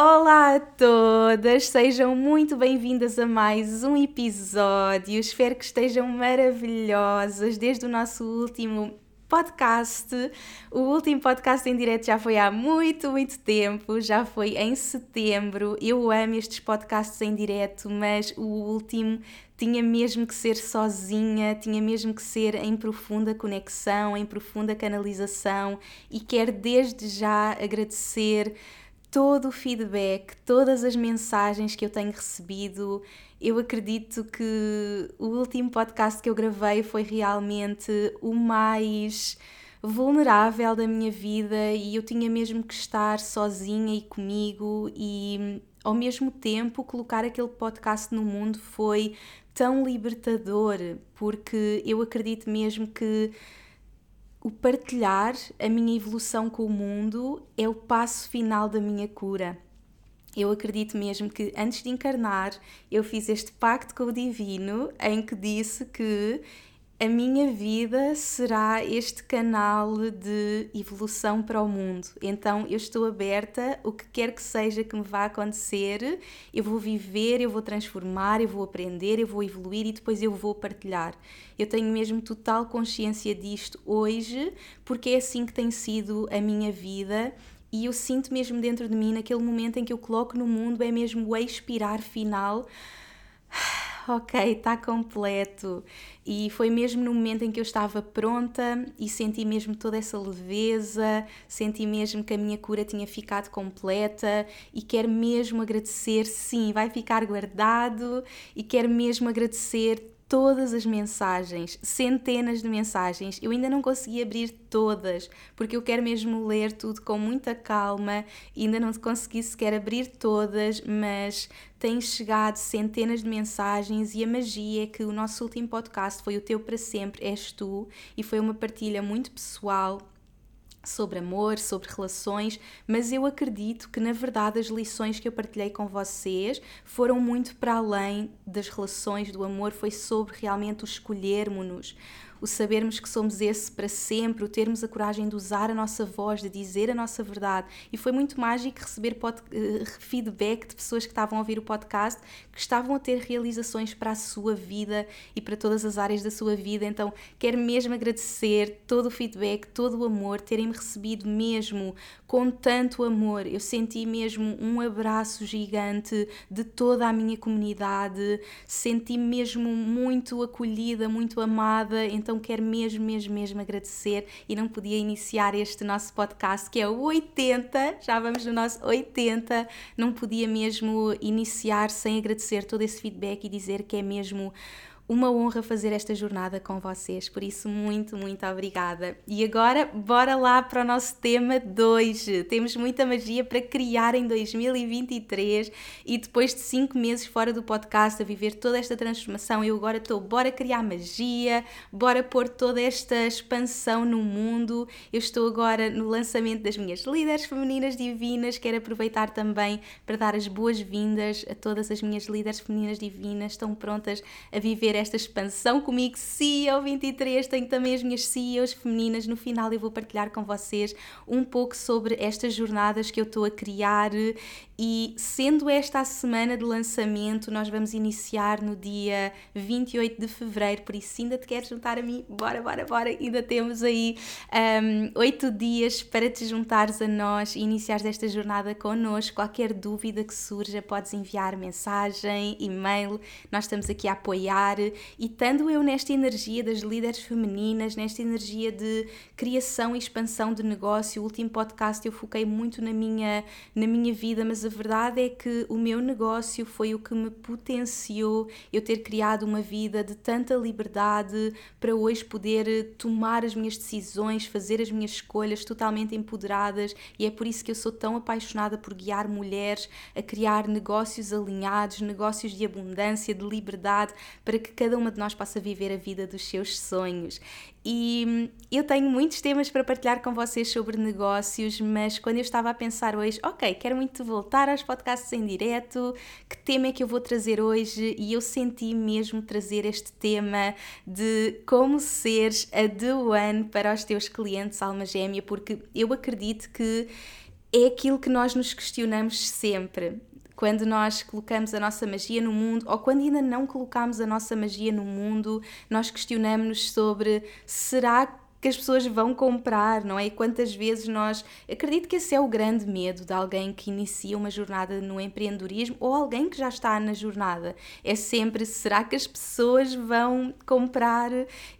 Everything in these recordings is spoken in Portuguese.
Olá a todas, sejam muito bem-vindas a mais um episódio. Espero que estejam maravilhosas desde o nosso último podcast. O último podcast em direto já foi há muito, muito tempo, já foi em setembro. Eu amo estes podcasts em direto, mas o último tinha mesmo que ser sozinha, tinha mesmo que ser em profunda conexão, em profunda canalização e quero desde já agradecer todo o feedback, todas as mensagens que eu tenho recebido. Eu acredito que o último podcast que eu gravei foi realmente o mais vulnerável da minha vida e eu tinha mesmo que estar sozinha e comigo e ao mesmo tempo colocar aquele podcast no mundo foi tão libertador porque eu acredito mesmo que o partilhar a minha evolução com o mundo é o passo final da minha cura. Eu acredito mesmo que antes de encarnar, eu fiz este pacto com o divino em que disse que a minha vida será este canal de evolução para o mundo. Então eu estou aberta, o que quer que seja que me vá acontecer, eu vou viver, eu vou transformar, eu vou aprender, eu vou evoluir e depois eu vou partilhar. Eu tenho mesmo total consciência disto hoje, porque é assim que tem sido a minha vida e eu sinto mesmo dentro de mim, naquele momento em que eu coloco no mundo, é mesmo o expirar final ok, está completo. E foi mesmo no momento em que eu estava pronta e senti mesmo toda essa leveza, senti mesmo que a minha cura tinha ficado completa e quero mesmo agradecer, sim, vai ficar guardado e quero mesmo agradecer todas as mensagens, centenas de mensagens. Eu ainda não consegui abrir todas, porque eu quero mesmo ler tudo com muita calma. Ainda não consegui sequer abrir todas, mas têm chegado centenas de mensagens e a magia é que o nosso último podcast foi o teu para sempre, és tu, e foi uma partilha muito pessoal sobre amor, sobre relações, mas eu acredito que na verdade as lições que eu partilhei com vocês foram muito para além das relações do amor, foi sobre realmente o escolhermos-nos, o sabermos que somos esse para sempre, o termos a coragem de usar a nossa voz, de dizer a nossa verdade. E foi muito mágico receber pod, uh, feedback de pessoas que estavam a ouvir o podcast, que estavam a ter realizações para a sua vida e para todas as áreas da sua vida. Então, quero mesmo agradecer todo o feedback, todo o amor, terem-me recebido mesmo com tanto amor. Eu senti mesmo um abraço gigante de toda a minha comunidade, senti mesmo muito acolhida, muito amada. Então, quero mesmo, mesmo, mesmo agradecer e não podia iniciar este nosso podcast que é o 80, já vamos no nosso 80, não podia mesmo iniciar sem agradecer todo esse feedback e dizer que é mesmo uma honra fazer esta jornada com vocês, por isso muito, muito obrigada. E agora, bora lá para o nosso tema 2. Temos muita magia para criar em 2023 e depois de 5 meses fora do podcast a viver toda esta transformação, eu agora estou, bora criar magia, bora pôr toda esta expansão no mundo. Eu estou agora no lançamento das minhas líderes femininas divinas, quero aproveitar também para dar as boas-vindas a todas as minhas líderes femininas divinas, estão prontas a viver esta expansão comigo, CEO 23. Tenho também as minhas CEOs femininas. No final, eu vou partilhar com vocês um pouco sobre estas jornadas que eu estou a criar E sendo esta a semana de lançamento, nós vamos iniciar no dia 28 de fevereiro, por isso, se ainda te queres juntar a mim, bora, bora, bora, ainda temos aí um, oito dias para te juntares a nós e iniciares esta jornada connosco. Qualquer dúvida que surja, podes enviar mensagem, e-mail, nós estamos aqui a apoiar e estando eu nesta energia das líderes femininas, nesta energia de criação e expansão de negócio, o último podcast eu foquei muito na minha, na minha vida, mas a verdade é que o meu negócio foi o que me potenciou eu ter criado uma vida de tanta liberdade para hoje poder tomar as minhas decisões, fazer as minhas escolhas totalmente empoderadas e é por isso que eu sou tão apaixonada por guiar mulheres a criar negócios alinhados, negócios de abundância, de liberdade, para que cada uma de nós possa viver a vida dos seus sonhos. E eu tenho muitos temas para partilhar com vocês sobre negócios, mas quando eu estava a pensar hoje, ok, quero muito voltar aos podcasts em direto, que tema é que eu vou trazer hoje? E eu senti mesmo trazer este tema de como seres a The One para os teus clientes alma gêmea, porque eu acredito que é aquilo que nós nos questionamos sempre quando nós colocamos a nossa magia no mundo, ou quando ainda não colocamos a nossa magia no mundo, nós questionamos-nos sobre será que as pessoas vão comprar, não é? E quantas vezes nós. Acredito que esse é o grande medo de alguém que inicia uma jornada no empreendedorismo ou alguém que já está na jornada. É sempre: será que as pessoas vão comprar?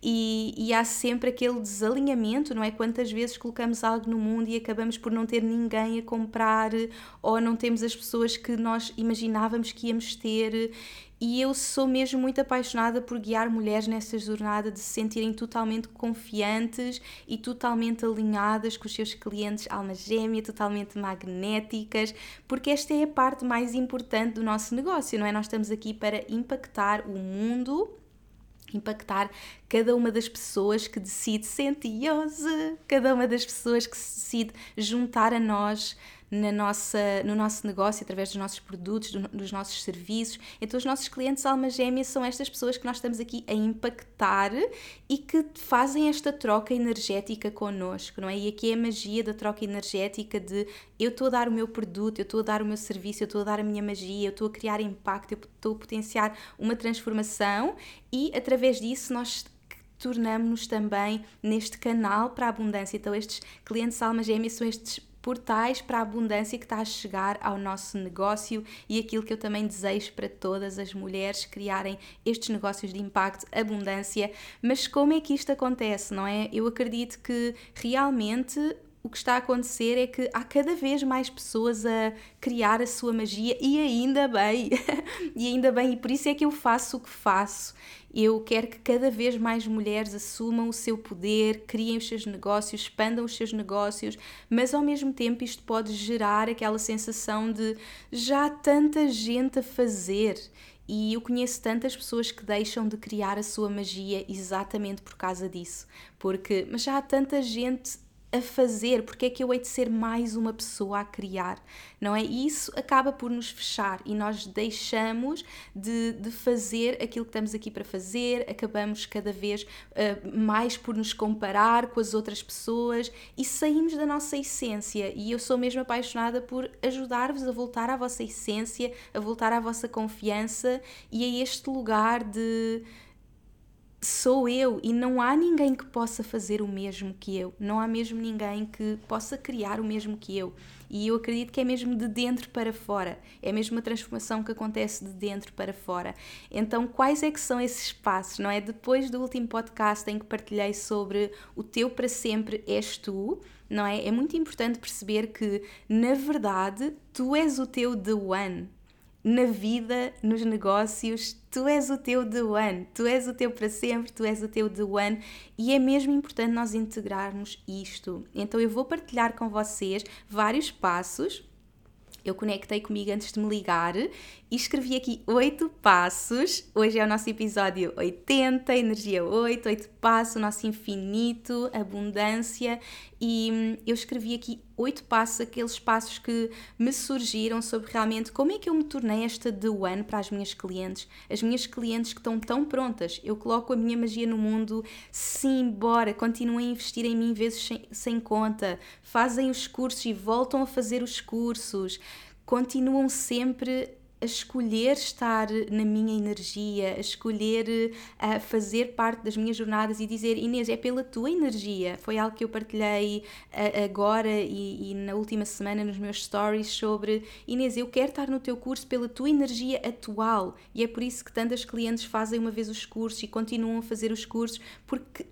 E, e há sempre aquele desalinhamento, não é? Quantas vezes colocamos algo no mundo e acabamos por não ter ninguém a comprar ou não temos as pessoas que nós imaginávamos que íamos ter e eu sou mesmo muito apaixonada por guiar mulheres nessa jornada de se sentirem totalmente confiantes e totalmente alinhadas com os seus clientes alma gêmea, totalmente magnéticas, porque esta é a parte mais importante do nosso negócio, não é? Nós estamos aqui para impactar o mundo impactar cada uma das pessoas que decide sentir-se, cada uma das pessoas que se decide juntar a nós na nossa, no nosso negócio, através dos nossos produtos, do, dos nossos serviços. Então, os nossos clientes alma gêmea são estas pessoas que nós estamos aqui a impactar e que fazem esta troca energética connosco, não é? E aqui é a magia da troca energética de eu estou a dar o meu produto, eu estou a dar o meu serviço, eu estou a dar a minha magia, eu estou a criar impacto, eu estou a potenciar uma transformação e através disso nós tornamos-nos também neste canal para a abundância. Então, estes clientes alma gêmea são estes portais para a abundância que está a chegar ao nosso negócio e aquilo que eu também desejo para todas as mulheres criarem estes negócios de impacto, abundância. Mas como é que isto acontece, não é? Eu acredito que realmente o que está a acontecer é que há cada vez mais pessoas a criar a sua magia e ainda bem, e ainda bem, e por isso é que eu faço o que faço. Eu quero que cada vez mais mulheres assumam o seu poder, criem os seus negócios, expandam os seus negócios, mas ao mesmo tempo isto pode gerar aquela sensação de já há tanta gente a fazer. E eu conheço tantas pessoas que deixam de criar a sua magia exatamente por causa disso. Porque, mas já há tanta gente a fazer, porque é que eu hei de ser mais uma pessoa a criar, não é? E isso acaba por nos fechar e nós deixamos de, de fazer aquilo que estamos aqui para fazer, acabamos cada vez uh, mais por nos comparar com as outras pessoas e saímos da nossa essência. E eu sou mesmo apaixonada por ajudar-vos a voltar à vossa essência, a voltar à vossa confiança e a este lugar de sou eu e não há ninguém que possa fazer o mesmo que eu, não há mesmo ninguém que possa criar o mesmo que eu. E eu acredito que é mesmo de dentro para fora, é mesmo uma transformação que acontece de dentro para fora. Então, quais é que são esses passos, não é? Depois do último podcast em que partilhei sobre o teu para sempre és tu, não é? É muito importante perceber que, na verdade, tu és o teu the one, na vida, nos negócios, tu és o teu the one, tu és o teu para sempre, tu és o teu the one e é mesmo importante nós integrarmos isto. Então eu vou partilhar com vocês vários passos. Eu conectei comigo antes de me ligar e escrevi aqui oito passos. Hoje é o nosso episódio 80, energia 8, oito passos, o nosso infinito, abundância. E hum, eu escrevi aqui oito passos, aqueles passos que me surgiram sobre realmente como é que eu me tornei esta The One para as minhas clientes. As minhas clientes que estão tão prontas. Eu coloco a minha magia no mundo, sim, bora, continuem a investir em mim vezes sem, sem conta, fazem os cursos e voltam a fazer os cursos continuam sempre a escolher estar na minha energia, a escolher uh, fazer parte das minhas jornadas e dizer Inês, é pela tua energia. Foi algo que eu partilhei uh, agora e, e, na última semana nos meus stories sobre Inês, eu quero estar no teu curso pela tua energia atual e é por isso que tantas clientes fazem uma vez os cursos e continuam a fazer os cursos porque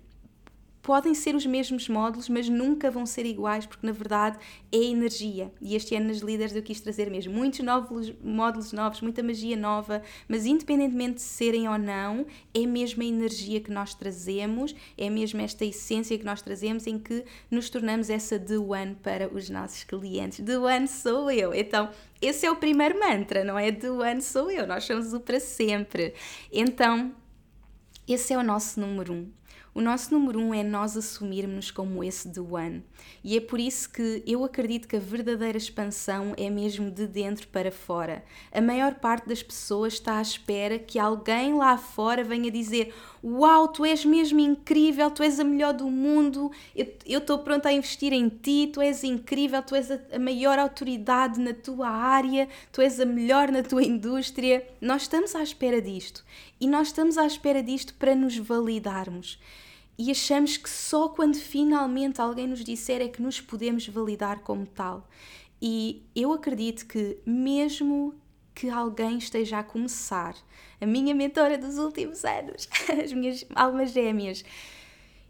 podem ser os mesmos módulos, mas nunca vão ser iguais, porque na verdade é energia. E este ano nas líderes eu quis trazer mesmo muitos novos, módulos novos, muita magia nova, mas independentemente de serem ou não, é mesmo a energia que nós trazemos, é mesmo esta essência que nós trazemos em que nos tornamos essa The One para os nossos clientes. The One sou eu. Então, esse é o primeiro mantra, não é? The One sou eu, nós somos o para sempre. Então, esse é o nosso número um. O nosso número um é nós assumirmos como esse The One. E é por isso que eu acredito que a verdadeira expansão é mesmo de dentro para fora. A maior parte das pessoas está à espera que alguém lá fora venha dizer: Uau, tu és mesmo incrível, tu és a melhor do mundo, eu estou pronta a investir em ti, tu és incrível, tu és a, a maior autoridade na tua área, tu és a melhor na tua indústria. Nós estamos à espera disto. E nós estamos à espera disto para nos validarmos e achamos que só quando finalmente alguém nos disser é que nos podemos validar como tal. E eu acredito que, mesmo que alguém esteja a começar, a minha mentora dos últimos anos, as minhas almas gêmeas,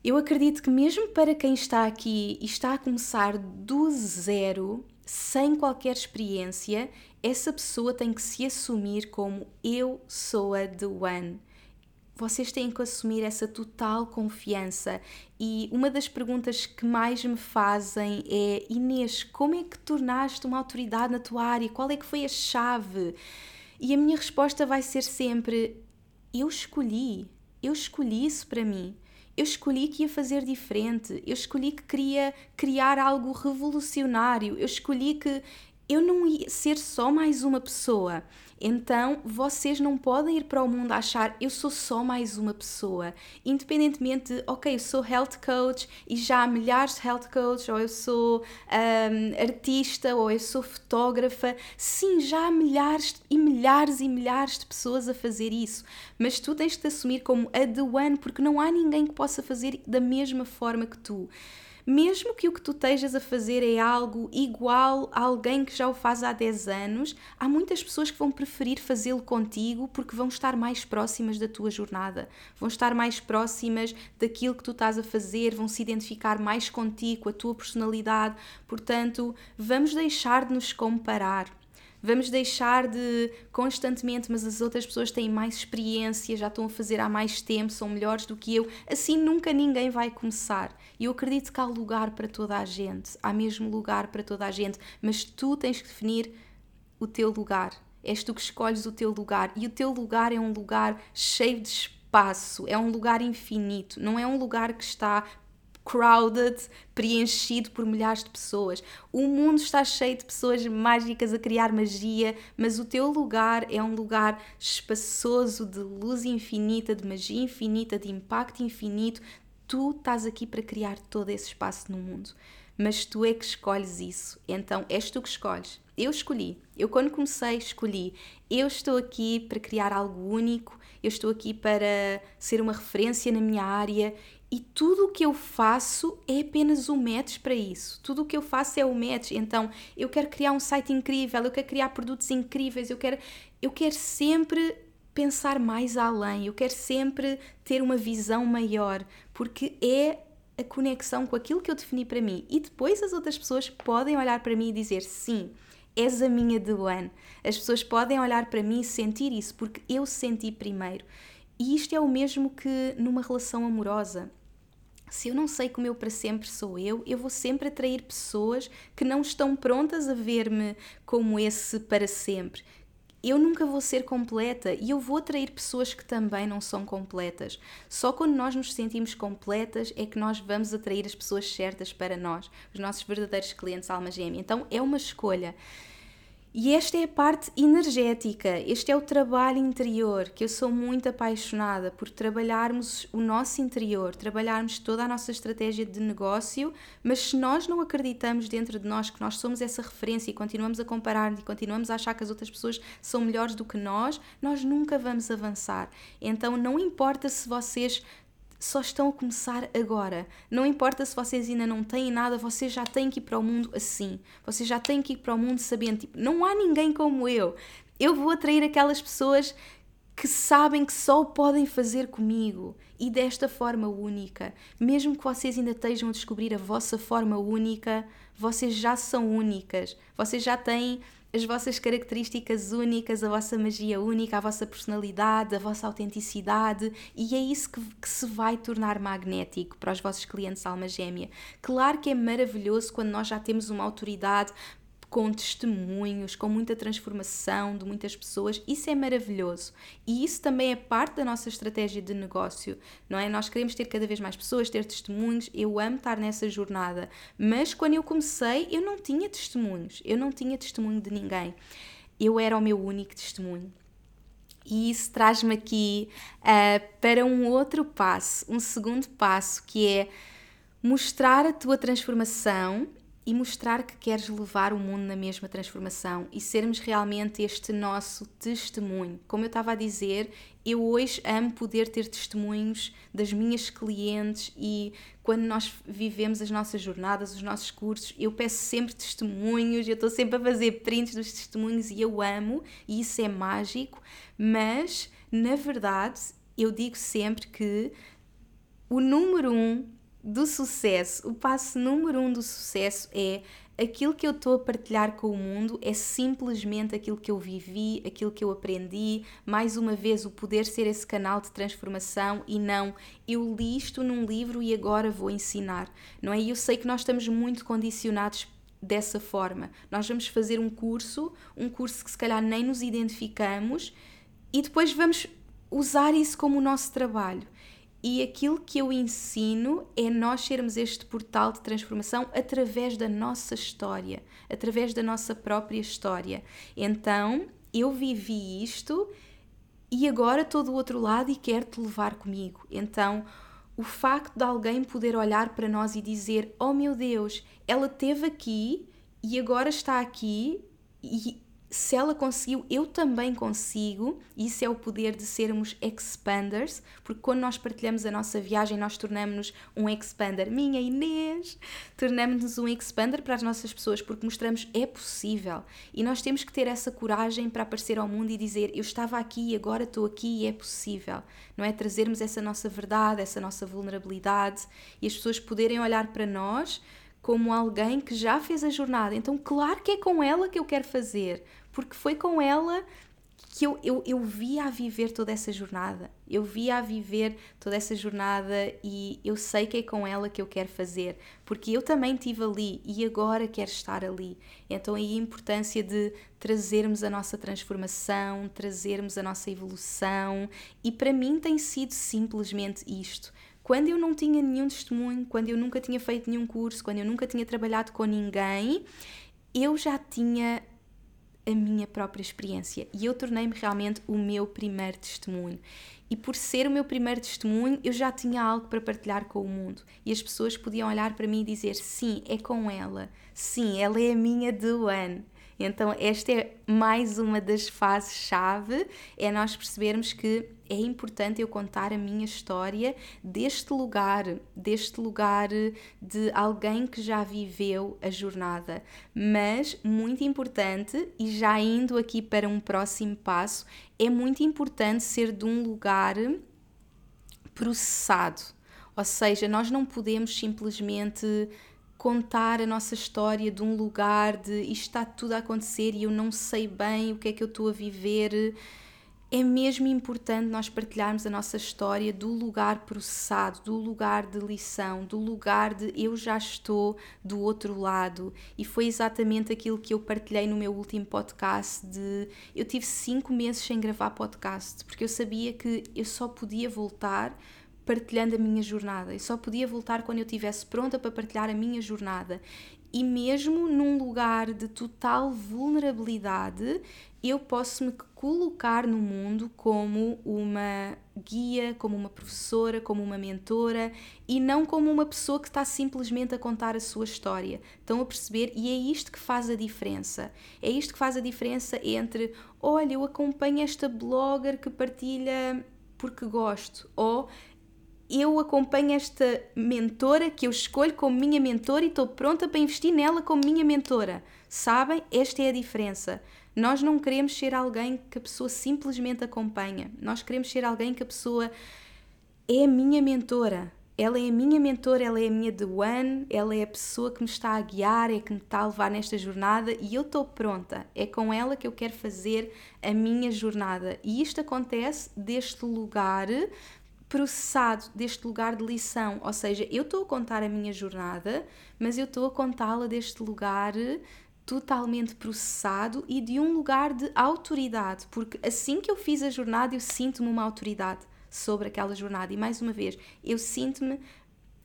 eu acredito que, mesmo para quem está aqui e está a começar do zero, sem qualquer experiência, essa pessoa tem que se assumir como eu sou a The One vocês têm que assumir essa total confiança. E uma das perguntas que mais me fazem é: Inês, como é que tornaste uma autoridade na tua área? Qual é que foi a chave? E a minha resposta vai ser sempre: eu escolhi, eu escolhi isso para mim. Eu escolhi que ia fazer diferente, eu escolhi que queria criar algo revolucionário, eu escolhi que eu não ia ser só mais uma pessoa. Então vocês não podem ir para o mundo a achar eu sou só mais uma pessoa, independentemente de, ok, eu sou health coach e já há milhares de health coaches, ou eu sou um, artista, ou eu sou fotógrafa. Sim, já há milhares e milhares e milhares de pessoas a fazer isso, mas tu tens de te assumir como a the one, porque não há ninguém que possa fazer da mesma forma que tu mesmo que o que tu estejas a fazer é algo igual a alguém que já o faz há 10 anos, há muitas pessoas que vão preferir fazê-lo contigo porque vão estar mais próximas da tua jornada, vão estar mais próximas daquilo que tu estás a fazer, vão se identificar mais contigo, com a tua personalidade. Portanto, vamos deixar de nos comparar. Vamos deixar de constantemente, mas as outras pessoas têm mais experiência, já estão a fazer há mais tempo, são melhores do que eu. Assim nunca ninguém vai começar. E eu acredito que há lugar para toda a gente, há mesmo lugar para toda a gente, mas tu tens que definir o teu lugar. És tu que escolhes o teu lugar e o teu lugar é um lugar cheio de espaço, é um lugar infinito, não é um lugar que está crowded, preenchido por milhares de pessoas. O mundo está cheio de pessoas mágicas a criar magia, mas o teu lugar é um lugar espaçoso, de luz infinita, de magia infinita, de impacto infinito. Tu estás aqui para criar todo esse espaço no mundo, mas tu é que escolhes isso. Então és tu que escolhes. Eu escolhi. Eu, quando comecei, escolhi. Eu estou aqui para criar algo único, eu estou aqui para ser uma referência na minha área e tudo o que eu faço é apenas o um match para isso. Tudo o que eu faço é o um match. Então, eu quero criar um site incrível, eu quero criar produtos incríveis, eu quero, eu quero sempre pensar mais além, eu quero sempre ter uma visão maior, porque é a conexão com aquilo que eu defini para mim. E depois as outras pessoas podem olhar para mim e dizer sim. És a minha de one. As pessoas podem olhar para mim e sentir isso, porque eu senti primeiro. E isto é o mesmo que numa relação amorosa. Se eu não sei que o meu para sempre sou eu, eu vou sempre atrair pessoas que não estão prontas a ver-me como esse para sempre. Eu nunca vou ser completa e eu vou atrair pessoas que também não são completas. Só quando nós nos sentimos completas é que nós vamos atrair as pessoas certas para nós, os nossos verdadeiros clientes alma gêmea. Então é uma escolha. E esta é a parte energética, este é o trabalho interior, que eu sou muito apaixonada por trabalharmos o nosso interior, trabalharmos toda a nossa estratégia de negócio, mas se nós não acreditamos dentro de nós que nós somos essa referência e continuamos a comparar e continuamos a achar que as outras pessoas são melhores do que nós, nós nunca vamos avançar. Então não importa se vocês só estão a começar agora. Não importa se vocês ainda não têm nada, vocês já têm que ir para o mundo assim. Vocês já têm que ir para o mundo sabendo, tipo, não há ninguém como eu. Eu vou atrair aquelas pessoas que sabem que só o podem fazer comigo e desta forma única. Mesmo que vocês ainda estejam a descobrir a vossa forma única, vocês já são únicas. Vocês já têm as vossas características únicas, a vossa magia única, a vossa personalidade, a vossa autenticidade, e é isso que, que, se vai tornar magnético para os vossos clientes alma gêmea. Claro que é maravilhoso quando nós já temos uma autoridade com testemunhos, com muita transformação de muitas pessoas, isso é maravilhoso. E isso também é parte da nossa estratégia de negócio, não é? Nós queremos ter cada vez mais pessoas, ter testemunhos. Eu amo estar nessa jornada, mas quando eu comecei, eu não tinha testemunhos, eu não tinha testemunho de ninguém. Eu era o meu único testemunho. E isso traz-me aqui uh, para um outro passo, um segundo passo, que é mostrar a tua transformação e mostrar que queres levar o mundo na mesma transformação e sermos realmente este nosso testemunho. Como eu estava a dizer, eu hoje amo poder ter testemunhos das minhas clientes e quando nós vivemos as nossas jornadas, os nossos cursos, eu peço sempre testemunhos, eu estou sempre a fazer prints dos testemunhos e eu amo e isso é mágico, mas na verdade eu digo sempre que o número um do sucesso, o passo número um do sucesso é aquilo que eu estou a partilhar com o mundo é simplesmente aquilo que eu vivi, aquilo que eu aprendi. Mais uma vez, o poder ser esse canal de transformação e não eu li isto num livro e agora vou ensinar, não é? E eu sei que nós estamos muito condicionados dessa forma. Nós vamos fazer um curso, um curso que se calhar nem nos identificamos e depois vamos usar isso como o nosso trabalho. E aquilo que eu ensino é nós sermos este portal de transformação através da nossa história, através da nossa própria história. Então, eu vivi isto e agora estou do outro lado e quero te levar comigo. Então, o facto de alguém poder olhar para nós e dizer: Oh meu Deus, ela esteve aqui e agora está aqui se ela conseguiu, eu também consigo. Isso é o poder de sermos expanders, porque quando nós partilhamos a nossa viagem, nós tornamos-nos um expander. Minha Inês! Tornamos-nos um expander para as nossas pessoas, porque mostramos é possível. E nós temos que ter essa coragem para aparecer ao mundo e dizer: Eu estava aqui e agora estou aqui e é possível. Não é? Trazermos essa nossa verdade, essa nossa vulnerabilidade e as pessoas poderem olhar para nós como alguém que já fez a jornada. Então, claro que é com ela que eu quero fazer, porque foi com ela que eu, eu, eu via a viver toda essa jornada. Eu via a viver toda essa jornada e eu sei que é com ela que eu quero fazer, porque eu também estive ali e agora quero estar ali. Então aí a importância de trazermos a nossa transformação, trazermos a nossa evolução e para mim tem sido simplesmente isto quando eu não tinha nenhum testemunho, quando eu nunca tinha feito nenhum curso, quando eu nunca tinha trabalhado com ninguém, eu já tinha a minha própria experiência e eu tornei-me realmente o meu primeiro testemunho. E por ser o meu primeiro testemunho, eu já tinha algo para partilhar com o mundo. E as pessoas podiam olhar para mim e dizer: sim, é com ela. Sim, ela é a minha do ano. Então, esta é mais uma das fases-chave, é nós percebermos que é importante eu contar a minha história deste lugar, deste lugar de alguém que já viveu a jornada. Mas muito importante, e já indo aqui para um próximo passo, é muito importante ser de um lugar processado. Ou seja, nós não podemos simplesmente contar a nossa história de um lugar de isto está tudo a acontecer e eu não sei bem o que é que eu estou a viver. É mesmo importante nós partilharmos a nossa história do lugar processado, do lugar de lição, do lugar de eu já estou do outro lado. E foi exatamente aquilo que eu partilhei no meu último podcast de eu tive cinco meses sem gravar podcast, porque eu sabia que eu só podia voltar partilhando a minha jornada. e só podia voltar quando eu estivesse pronta para partilhar a minha jornada. e mesmo num lugar de total vulnerabilidade, eu posso me colocar no mundo como uma guia, como uma professora, como uma mentora e não como uma pessoa que está simplesmente a contar a sua história. Estão a perceber? E é isto que faz a diferença. É isto que faz a diferença entre, olha, eu acompanho esta blogger que partilha porque gosto, ou eu acompanho esta mentora que eu escolho como minha mentora e estou pronta para investir nela como minha mentora. Sabem? Esta é a diferença. Nós não queremos ser alguém que a pessoa simplesmente acompanha. Nós queremos ser alguém que a pessoa é a minha mentora. Ela é a minha mentora, ela é a minha The One, ela é a pessoa que me está a guiar, é que me está a levar nesta jornada e eu estou pronta. É com ela que eu quero fazer a minha jornada. E isto acontece deste lugar processado, deste lugar de lição. Ou seja, eu estou a contar a minha jornada, mas eu estou a contá-la deste lugar totalmente processado e de um lugar de autoridade, porque assim que eu fiz a jornada eu sinto-me uma autoridade sobre aquela jornada e mais uma vez, eu sinto-me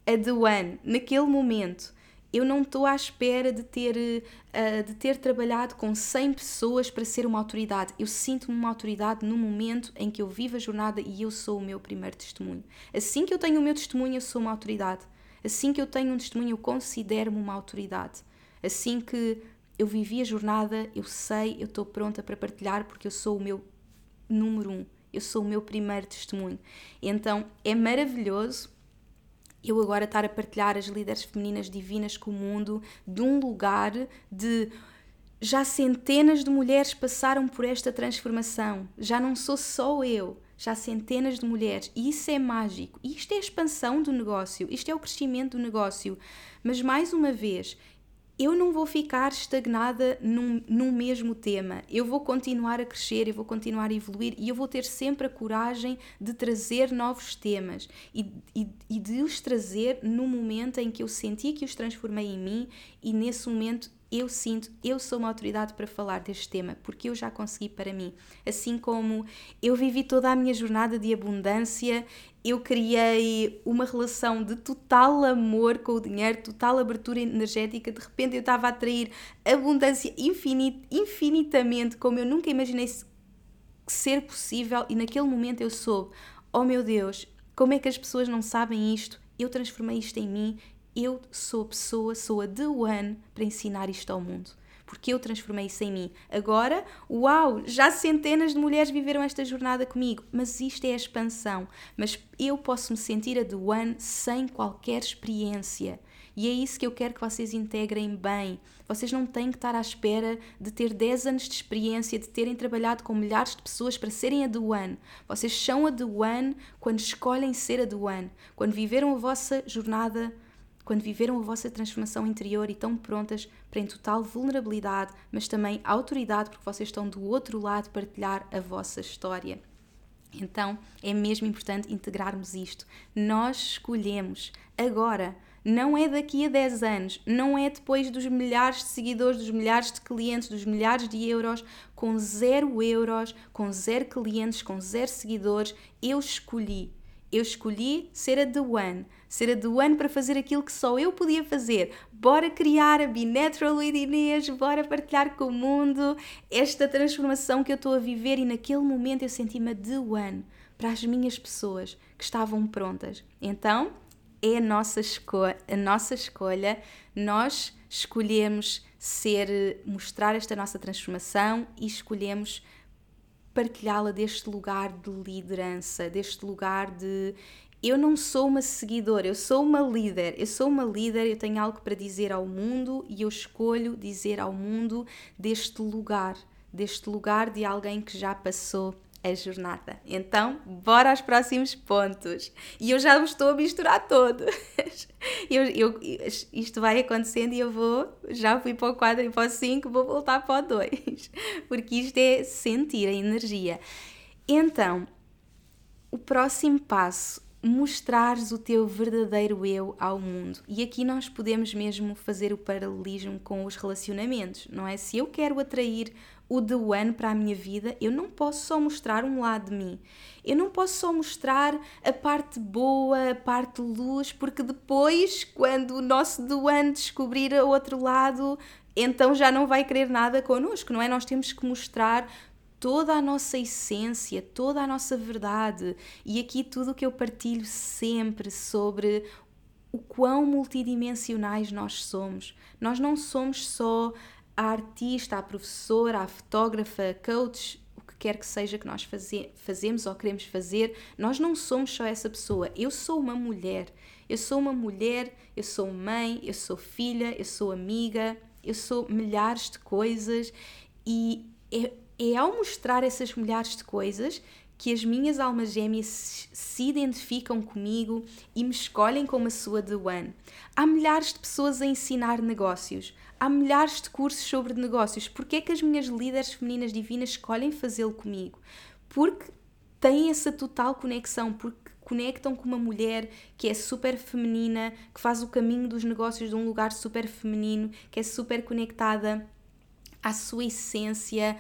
a the one naquele momento. Eu não estou à espera de ter, uh, de ter trabalhado com 100 pessoas para ser uma autoridade. Eu sinto-me uma autoridade no momento em que eu vivo a jornada e eu sou o meu primeiro testemunho. Assim que eu tenho o meu testemunho, eu sou uma autoridade. Assim que eu tenho um testemunho, eu considero-me uma autoridade. Assim que eu vivi a jornada, eu sei, eu estou pronta para partilhar porque eu sou o meu número um, eu sou o meu primeiro testemunho. Então é maravilhoso eu agora estar a partilhar as líderes femininas divinas com o mundo de um lugar de já centenas de mulheres passaram por esta transformação. Já não sou só eu, já centenas de mulheres. E isso é mágico. Isto é a expansão do negócio, isto é o crescimento do negócio. Mas mais uma vez, eu não vou ficar estagnada num, num mesmo tema. Eu vou continuar a crescer, eu vou continuar a evoluir e eu vou ter sempre a coragem de trazer novos temas e, e, e de os trazer no momento em que eu senti que os transformei em mim e nesse momento eu sinto, eu sou uma autoridade para falar deste tema, porque eu já consegui para mim. Assim como eu vivi toda a minha jornada de abundância, eu criei uma relação de total amor com o dinheiro, total abertura energética. De repente eu estava a atrair abundância infinit, infinitamente, como eu nunca imaginei ser possível, e naquele momento eu soube: oh meu Deus, como é que as pessoas não sabem isto? Eu transformei isto em mim eu sou a pessoa, sou a The One para ensinar isto ao mundo. Porque eu transformei isso em mim. Agora, uau, já centenas de mulheres viveram esta jornada comigo, mas isto é a expansão. Mas eu posso me sentir a The One sem qualquer experiência. E é isso que eu quero que vocês integrem bem. Vocês não têm que estar à espera de ter 10 anos de experiência, de terem trabalhado com milhares de pessoas para serem a The One. Vocês são a The One quando escolhem ser a The One, quando viveram a vossa jornada quando viveram a vossa transformação interior e estão prontas para, em total vulnerabilidade, mas também autoridade, porque vocês estão do outro lado partilhar a vossa história. Então é mesmo importante integrarmos isto. Nós escolhemos agora, não é daqui a 10 anos, não é depois dos milhares de seguidores, dos milhares de clientes, dos milhares de euros, com zero euros, com zero clientes, com zero seguidores. Eu escolhi eu escolhi ser a The One, ser a The One para fazer aquilo que só eu podia fazer. Bora criar a Be Natural with Inês, bora partilhar com o mundo esta transformação que eu estou a viver e naquele momento eu senti-me a The One para as minhas pessoas que estavam prontas. Então, é a nossa, a nossa escolha, nós escolhemos ser, mostrar esta nossa transformação e escolhemos partilhá-la deste lugar de liderança, deste lugar de eu não sou uma seguidora, eu sou uma líder. Eu sou uma líder, eu tenho algo para dizer ao mundo e eu escolho dizer ao mundo deste lugar, deste lugar de alguém que já passou a jornada. Então, bora aos próximos pontos. E eu já estou a misturar todos. Eu, eu, isto vai acontecendo e eu vou, já fui para o 4 e para o 5, vou voltar para o 2. Porque isto é sentir a energia. Então, o próximo passo mostrares o teu verdadeiro eu ao mundo. E aqui nós podemos mesmo fazer o paralelismo com os relacionamentos, não é? Se eu quero atrair o The One para a minha vida, eu não posso só mostrar um lado de mim. Eu não posso só mostrar a parte boa, a parte luz, porque depois, quando o nosso The One descobrir o outro lado, então já não vai querer nada connosco, não é? Nós temos que mostrar toda a nossa essência, toda a nossa verdade. E aqui tudo o que eu partilho sempre sobre o quão multidimensionais nós somos. Nós não somos só a artista, a professora, a fotógrafa, a coach, o que quer que seja que nós faze fazemos ou queremos fazer, nós não somos só essa pessoa. Eu sou uma mulher. Eu sou uma mulher, eu sou mãe, eu sou filha, eu sou amiga, eu sou milhares de coisas e é, é ao mostrar essas milhares de coisas que as minhas almas gêmeas se identificam comigo e me escolhem como a sua The One. Há milhares de pessoas a ensinar negócios, há milhares de cursos sobre negócios. Porquê é que as minhas líderes femininas divinas escolhem fazê-lo comigo? Porque têm essa total conexão, porque conectam com uma mulher que é super feminina, que faz o caminho dos negócios de um lugar super feminino, que é super conectada à sua essência,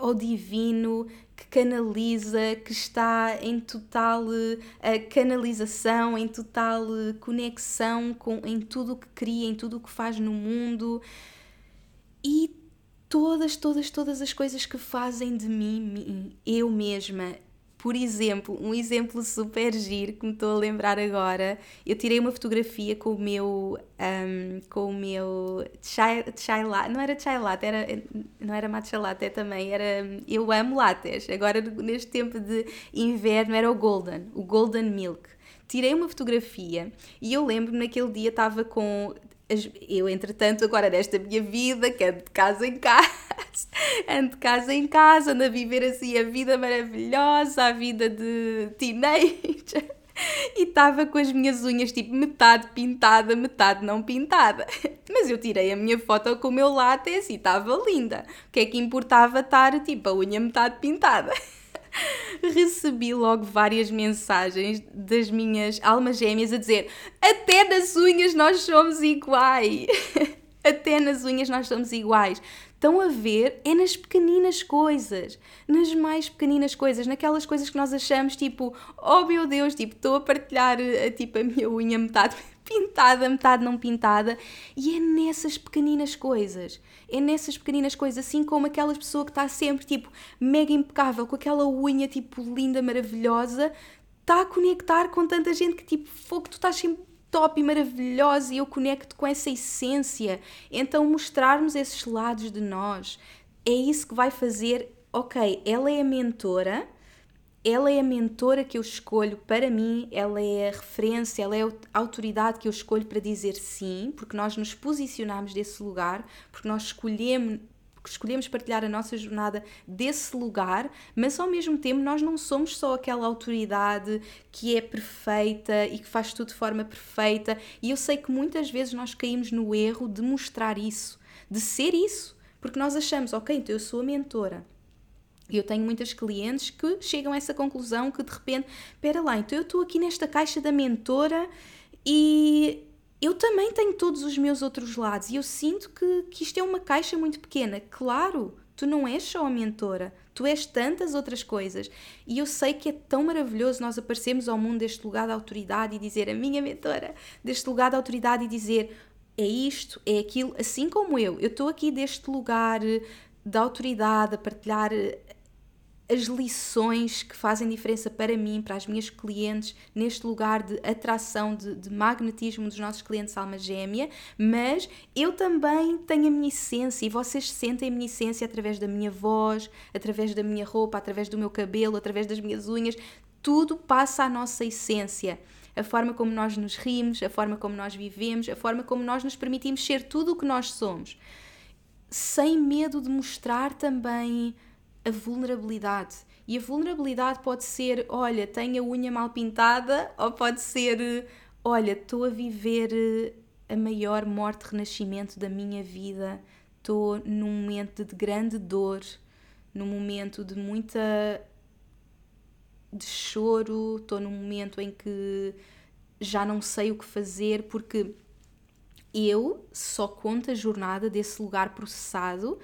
ao divino, que canaliza, que está em total uh, canalização, em total uh, conexão com, em tudo o que cria, em tudo o que faz no mundo. E todas, todas, todas as coisas que fazem de mim, eu mesma, por exemplo, um exemplo super giro que me estou a lembrar agora, eu tirei uma fotografia com o meu, um, com o meu chai, chai latte, não era chai latte, era, não era matcha latte também, era, eu amo lattes, agora neste tempo de inverno era o golden, o golden milk. Tirei uma fotografia e eu lembro-me naquele dia estava com, eu, entretanto, agora nesta minha vida, que ando de casa em casa, ando de casa em casa, ando a viver assim a vida maravilhosa, a vida de teenager. E estava com as minhas unhas tipo metade pintada, metade não pintada. Mas eu tirei a minha foto com o meu látex e estava linda. O que é que importava estar tipo a unha metade pintada? recebi logo várias mensagens das minhas almas gêmeas a dizer: Até nas unhas nós somos iguais. Até nas unhas nós somos iguais. Estão a ver? É nas pequeninas coisas, nas mais pequeninas coisas, naquelas coisas que nós achamos tipo, oh meu Deus, tipo, estou a partilhar eh, tipo, a minha unha metade pintada, metade não pintada, e é nessas pequeninas coisas, é nessas pequeninas coisas, assim como aquela pessoa que está sempre tipo mega impecável, com aquela unha tipo linda, maravilhosa, está a conectar com tanta gente que tipo, fogo, tu estás sempre top e maravilhosa e eu conecto com essa essência. Então, mostrarmos esses lados de nós é isso que vai fazer. Ok, ela é a mentora, ela é a mentora que eu escolho para mim, ela é a referência, ela é a autoridade que eu escolho para dizer sim, porque nós nos posicionamos desse lugar, porque nós escolhemos, escolhemos partilhar a nossa jornada desse lugar, mas ao mesmo tempo nós não somos só aquela autoridade que é perfeita e que faz tudo de forma perfeita. E eu sei que muitas vezes nós caímos no erro de mostrar isso, de ser isso, porque nós achamos, ok, então eu sou a mentora. Eu tenho muitas clientes que chegam a essa conclusão que de repente, espera lá, então eu estou aqui nesta caixa da mentora e eu também tenho todos os meus outros lados e eu sinto que, que isto é uma caixa muito pequena. Claro, tu não és só a mentora, tu és tantas outras coisas. E eu sei que é tão maravilhoso nós aparecermos ao mundo deste lugar de autoridade e dizer a minha mentora, deste lugar de autoridade e dizer é isto, é aquilo, assim como eu. Eu estou aqui deste lugar de autoridade a partilhar as lições que fazem diferença para mim, para as minhas clientes, neste lugar de atração, de, de, magnetismo dos nossos clientes alma gêmea, mas eu também tenho a minha essência e vocês sentem a minha essência através da minha voz, através da minha roupa, através do meu cabelo, através das minhas unhas, tudo passa a nossa essência. A forma como nós nos rimos, a forma como nós vivemos, a forma como nós nos permitimos ser tudo o que nós somos, sem medo de mostrar também a vulnerabilidade. E a vulnerabilidade pode ser, olha, tenho a unha mal pintada, ou pode ser, olha, estou a viver eh, a maior morte-renascimento da minha vida, estou num momento de grande dor, num momento de muita de choro, estou num momento em que já não sei o que fazer, porque eu só conto a jornada desse lugar processado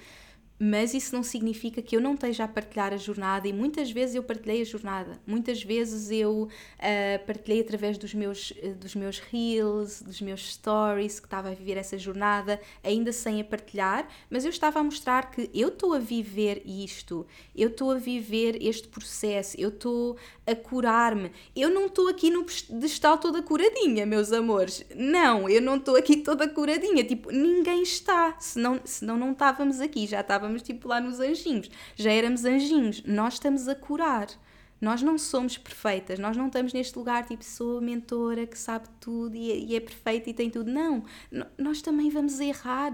mas isso não significa que eu não esteja a partilhar a jornada e muitas vezes eu partilhei a jornada, muitas vezes eu uh, partilhei através dos meus, uh, dos meus reels, dos meus stories, que estava a viver essa jornada, ainda sem a partilhar, mas eu estava a mostrar que eu estou a viver isto, eu estou a viver este processo, eu estou a curar-me. Eu não estou aqui no pedestal toda curadinha, meus amores. Não, eu não estou aqui toda curadinha. Tipo, ninguém está. Senão, senão não estávamos aqui, já estávamos tipo lá nos anjinhos. Já éramos anjinhos. Nós estamos a curar. Nós não somos perfeitas, nós não estamos neste lugar tipo sou a mentora que sabe tudo e é, e é perfeita e tem tudo. Não, nós também vamos errar.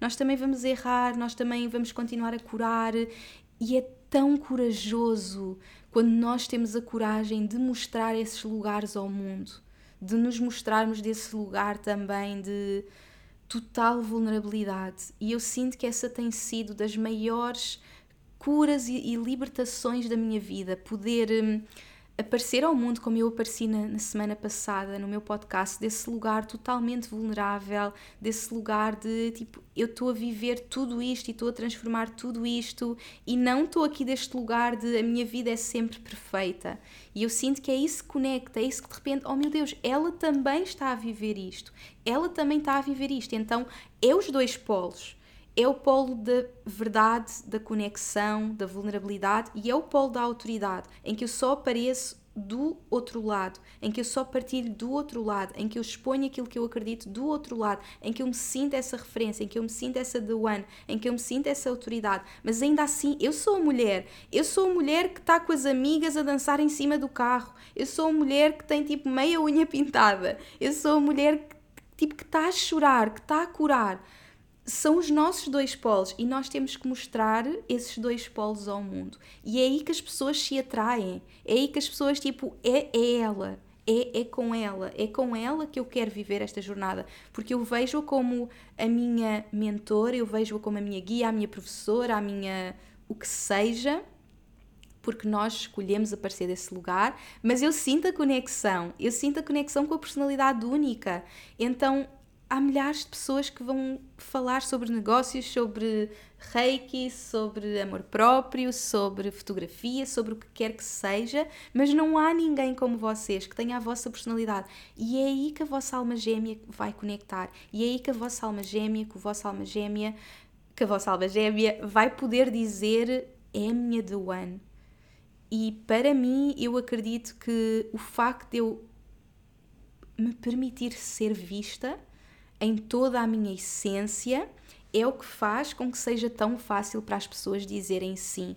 Nós também vamos errar, nós também vamos continuar a curar e é tão corajoso quando nós temos a coragem de mostrar esses lugares ao mundo, de nos mostrarmos desse lugar também de total vulnerabilidade. E eu sinto que essa tem sido das maiores curas e, e libertações da minha vida, poder. Hum, aparecer ao mundo como eu apareci na, na, semana passada no meu podcast, desse lugar totalmente vulnerável, desse lugar de tipo, eu estou a viver tudo isto e estou a transformar tudo isto e não estou aqui deste lugar de a minha vida é sempre perfeita. E eu sinto que é isso que conecta, é isso que de repente, oh meu Deus, ela também está a viver isto, ela também está a viver isto. Então é os dois polos é o polo da verdade, da conexão, da vulnerabilidade e é o polo da autoridade, em que eu só apareço do outro lado, em que eu só partilho do outro lado, em que eu exponho aquilo que eu acredito do outro lado, em que eu me sinto essa referência, em que eu me sinto essa the one, em que eu me sinto essa autoridade. Mas ainda assim, eu sou a mulher. Eu sou a mulher que está com as amigas a dançar em cima do carro. Eu sou a mulher que tem tipo meia unha pintada. Eu sou a mulher que, tipo, que está a chorar, que está a curar são os nossos dois polos e nós temos que mostrar esses dois polos ao mundo. E é aí que as pessoas se atraem. É aí que as pessoas, tipo, é, é ela. É, é com ela, é com ela que eu quero viver esta jornada, porque eu vejo-a como a minha mentora, eu vejo-a como a minha guia, a minha professora, a minha o que seja, porque nós escolhemos aparecer desse lugar, mas eu sinto a conexão, eu sinto a conexão com a personalidade única. Então há milhares de pessoas que vão falar sobre negócios, sobre reiki, sobre amor próprio, sobre fotografia, sobre o que quer que seja, mas não há ninguém como vocês que tenha a vossa personalidade. E é aí que a vossa alma gêmea vai conectar. E é aí que a vossa alma gêmea, que a vossa alma gêmea, que a vossa alma gêmea vai poder dizer é a minha the one. E para mim, eu acredito que o facto de eu me permitir ser vista em toda a minha essência, é o que faz com que seja tão fácil para as pessoas dizerem sim.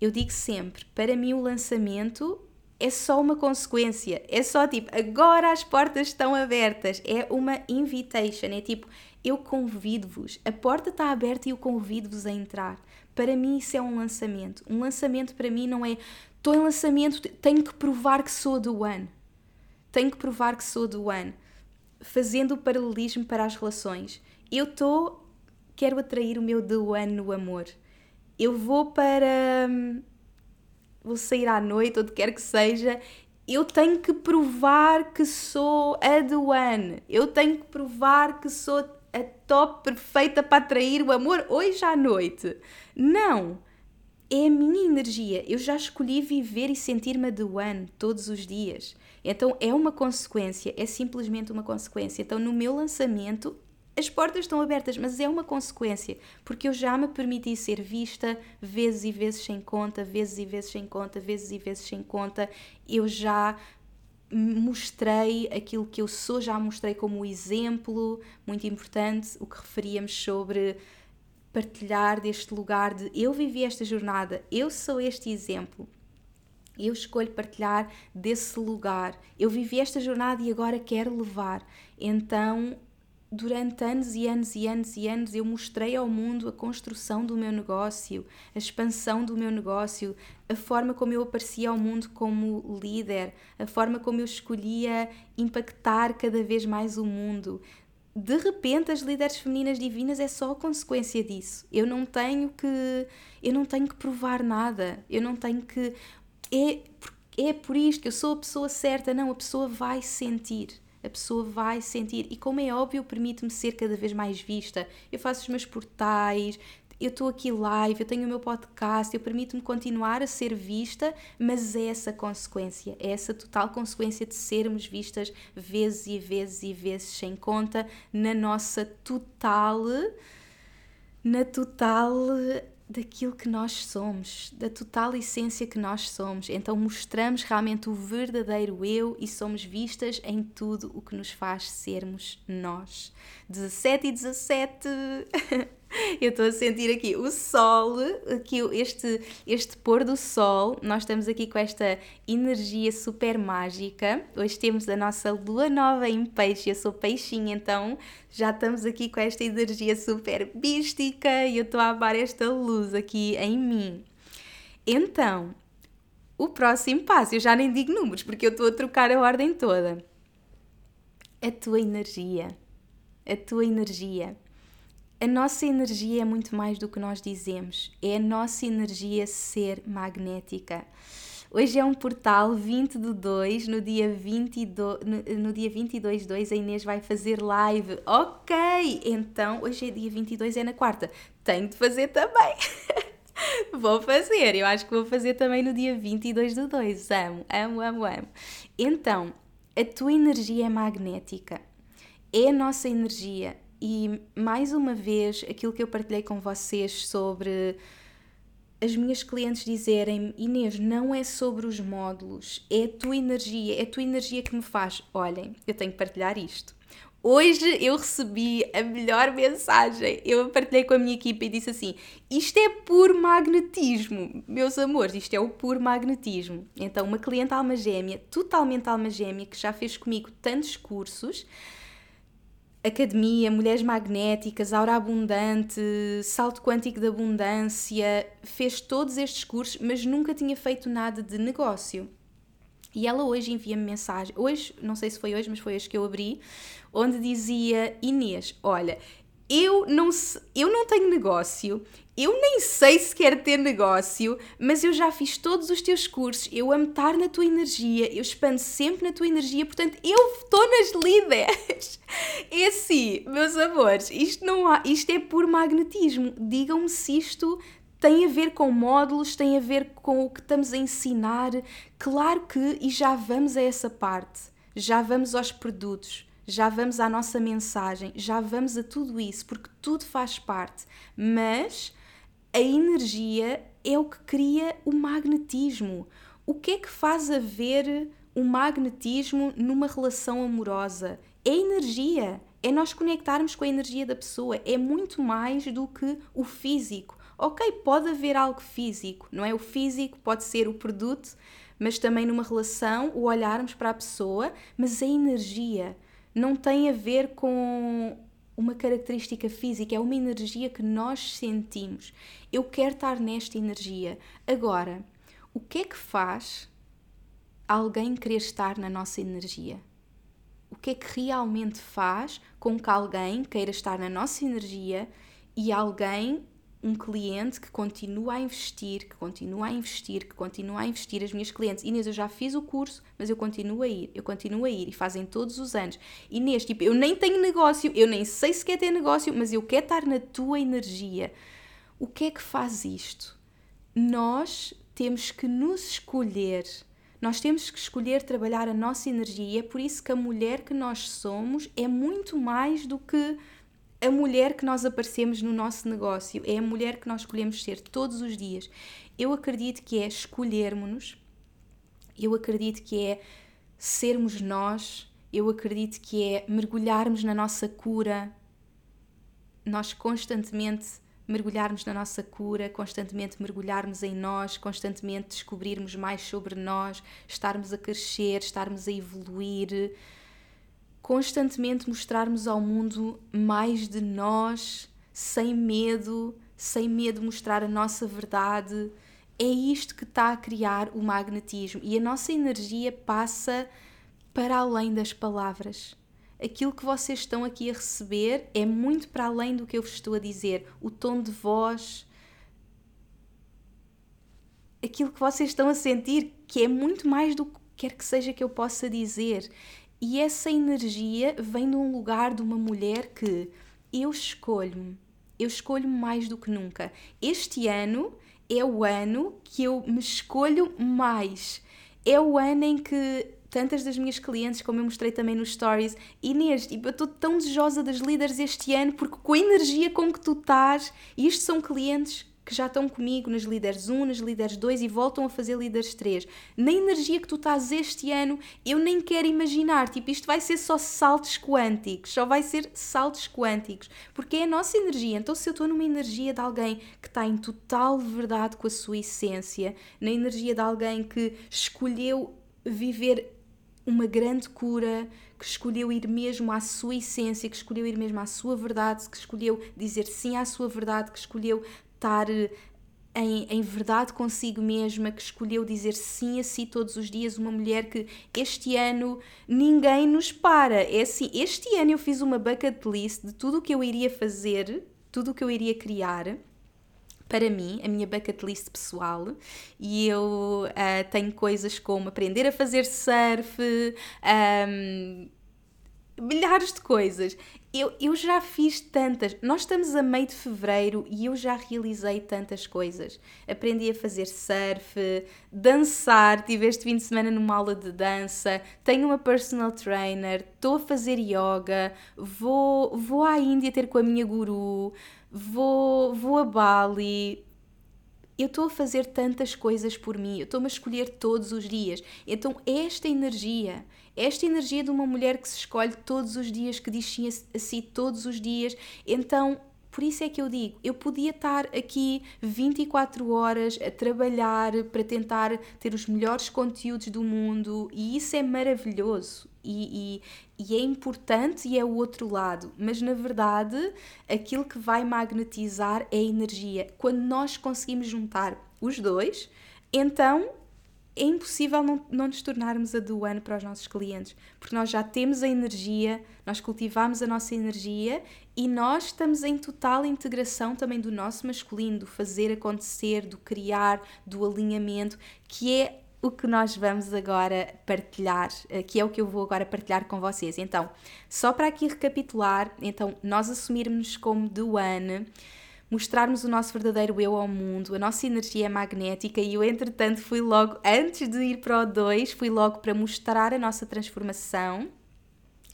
Eu digo sempre, para mim o lançamento é só uma consequência, é só tipo, agora as portas estão abertas, é uma invitation, é tipo, eu convido-vos, a porta está aberta e eu convido-vos a entrar. Para mim isso é um lançamento. Um lançamento para mim não é, estou em lançamento, tenho que provar que sou do One. Tenho que provar que sou do One fazendo o paralelismo para as relações. Eu estou, quero atrair o meu one no amor. Eu vou para. Hum, vou sair à noite, onde quer que seja. Eu tenho que provar que sou a one. Eu tenho que provar que sou a top perfeita para atrair o amor hoje à noite. Não! É a minha energia. Eu já escolhi viver e sentir-me a one todos os dias. Então é uma consequência, é simplesmente uma consequência. Então no meu lançamento as portas estão abertas, mas é uma consequência, porque eu já me permiti ser vista vezes e vezes sem conta, vezes e vezes sem conta, vezes e vezes sem conta. Eu já mostrei aquilo que eu sou, já mostrei como exemplo, muito importante, o que referíamos sobre partilhar deste lugar de eu vivi esta jornada, eu sou este exemplo eu escolho partilhar desse lugar. Eu vivi esta jornada e agora quero levar. Então, durante anos e anos e anos e anos, eu mostrei ao mundo a construção do meu negócio, a expansão do meu negócio, a forma como eu aparecia ao mundo como líder, a forma como eu escolhia impactar cada vez mais o mundo. De repente, as líderes femininas divinas é só a consequência disso. Eu não tenho que eu não tenho que provar nada. Eu não tenho que é é por isto que eu sou a pessoa certa. Não, a pessoa vai sentir. A pessoa vai sentir. E como é óbvio, permite-me ser cada vez mais vista. Eu faço os meus portais, eu estou aqui live, eu tenho o meu podcast, eu permito-me continuar a ser vista, mas é essa consequência, é essa total consequência de sermos vistas vezes e vezes e vezes sem conta na nossa total na total daquilo que nós somos, da total essência que nós somos. Então mostramos realmente o verdadeiro eu e somos vistas em tudo o que nos faz sermos nós. 17 e 17. Eu estou a sentir aqui o sol, aqui este, este pôr do sol. Nós estamos aqui com esta energia super mágica. Hoje temos a nossa lua nova em peixe. Eu sou peixinho, então já estamos aqui com esta energia super mística e eu estou a amar esta luz aqui em mim. Então, o próximo passo, eu já nem digo números porque eu estou a trocar a ordem toda. A tua energia. A tua energia a nossa energia é muito mais do que nós dizemos, é a nossa energia ser magnética. Hoje é um portal 20 de 2, no dia 22, no, no dia 22 2 a Inês vai fazer live. Ok, então hoje é dia 22, é na quarta. Tenho de fazer também. vou fazer, eu acho que vou fazer também no dia 22 de 2. Amo, amo, amo, amo. Então, a tua energia é magnética. É a nossa energia e mais uma vez, aquilo que eu partilhei com vocês sobre as minhas clientes dizerem Inês, não é sobre os módulos, é a tua energia, é a tua energia que me faz. Olhem, eu tenho que partilhar isto. Hoje eu recebi a melhor mensagem. Eu partilhei com a minha equipa e disse assim: Isto é puro magnetismo, meus amores, isto é o puro magnetismo. Então, uma cliente alma gêmea, totalmente alma gêmea, que já fez comigo tantos cursos, academia, mulheres magnéticas, aura abundante, salto quântico de abundância, fez todos estes cursos, mas nunca tinha feito nada de negócio. E ela hoje envia-me mensagem, hoje, não sei se foi hoje, mas foi hoje que eu abri, onde dizia: Inês, olha, eu não, eu não tenho negócio, eu nem sei se quero ter negócio, mas eu já fiz todos os teus cursos, eu amo estar na tua energia, eu expando sempre na tua energia, portanto eu estou nas líderes. É assim, meus amores, isto, não há, isto é por magnetismo. Digam-me se isto tem a ver com módulos, tem a ver com o que estamos a ensinar. Claro que, e já vamos a essa parte, já vamos aos produtos já vamos à nossa mensagem, já vamos a tudo isso, porque tudo faz parte. Mas a energia é o que cria o magnetismo. O que é que faz haver o magnetismo numa relação amorosa? É energia. É nós conectarmos com a energia da pessoa. É muito mais do que o físico. Ok, pode haver algo físico, não é? O físico pode ser o produto, mas também numa relação, o olharmos para a pessoa, mas a energia não tem a ver com uma característica física, é uma energia que nós sentimos. Eu quero estar nesta energia. Agora, o que é que faz alguém querer estar na nossa energia? O que é que realmente faz com que alguém queira estar na nossa energia e alguém um cliente que continua a investir, que continua a investir, que continua a investir, as minhas clientes, Inês, eu já fiz o curso, mas eu continuo a ir, eu continuo a ir, e fazem todos os anos. Inês, tipo, eu nem tenho negócio, eu nem sei se quer ter negócio, mas eu quero estar na tua energia. O que é que faz isto? Nós temos que nos escolher. Nós temos que escolher trabalhar a nossa energia e é por isso que a mulher que nós somos é muito mais do que a mulher que nós aparecemos no nosso negócio, é a mulher que nós escolhemos ser todos os dias. Eu acredito que é escolhermos-nos, eu acredito que é sermos nós, eu acredito que é mergulharmos na nossa cura, nós constantemente mergulharmos na nossa cura, constantemente mergulharmos em nós, constantemente descobrirmos mais sobre nós, estarmos a crescer, estarmos a evoluir constantemente mostrarmos ao mundo mais de nós, sem medo, sem medo de mostrar a nossa verdade. É isto que está a criar o magnetismo e a nossa energia passa para além das palavras. Aquilo que vocês estão aqui a receber é muito para além do que eu vos estou a dizer. O tom de voz, aquilo que vocês estão a sentir, que é muito mais do que quer que seja que eu possa dizer. E essa energia vem de um lugar de uma mulher que eu escolho-me, eu escolho-me mais do que nunca. Este ano é o ano que eu me escolho mais. É o ano em que tantas das minhas clientes, como eu mostrei também nos stories, Inês, tipo, eu estou tão desejosa das líderes este ano porque com a energia com que tu estás, e isto são clientes que já estão comigo nas líderes 1, nas líderes 2 e voltam a fazer líderes 3. Na energia que tu estás este ano, eu nem quero imaginar, tipo, isto vai ser só saltos quânticos, só vai ser saltos quânticos, porque é a nossa energia. Então, se eu estou numa energia de alguém que está em total verdade com a sua essência, na energia de alguém que escolheu viver uma grande cura, que escolheu ir mesmo à sua essência, que escolheu ir mesmo à sua verdade, que escolheu dizer sim à sua verdade, que escolheu estar eh, em, em, verdade consigo mesma, que escolheu dizer sim a si todos os dias, uma mulher que este ano ninguém nos para. É assim, este ano eu fiz uma bucket list de tudo o que eu iria fazer, tudo o que eu iria criar para mim, a minha bucket list pessoal, e eu uh, tenho coisas como aprender a fazer surf, um, milhares de coisas. Eu, eu já fiz tantas. Nós estamos a meio de fevereiro e eu já realizei tantas coisas. Aprendi a fazer surf, dançar. Tive este fim de semana numa aula de dança. Tenho uma personal trainer. Estou a fazer yoga. Vou, vou à Índia ter com a minha guru. Vou, vou a Bali eu estou a fazer tantas coisas por mim, eu estou-me a escolher todos os dias. Então, esta energia, esta energia de uma mulher que se escolhe todos os dias, que diz sim a, si todos os dias, então por isso é que eu digo, eu podia estar aqui 24 horas a trabalhar para tentar ter os melhores conteúdos do mundo e isso é maravilhoso e, e, e é importante e é o outro lado, mas na verdade aquilo que vai magnetizar é a energia. Quando nós conseguimos juntar os dois, então é impossível não, não nos tornarmos a do ano para os nossos clientes, porque nós já temos a energia, nós cultivamos a nossa energia e nós estamos em total integração também do nosso masculino, do fazer acontecer, do criar, do alinhamento, que é o que nós vamos agora partilhar, eh, que é o que eu vou agora partilhar com vocês. Então, só para aqui recapitular, então nós assumirmos como do One mostrarmos o nosso verdadeiro eu ao mundo, a nossa energia magnética e eu, entretanto, fui logo, antes de ir para o 2, fui logo para mostrar a nossa transformação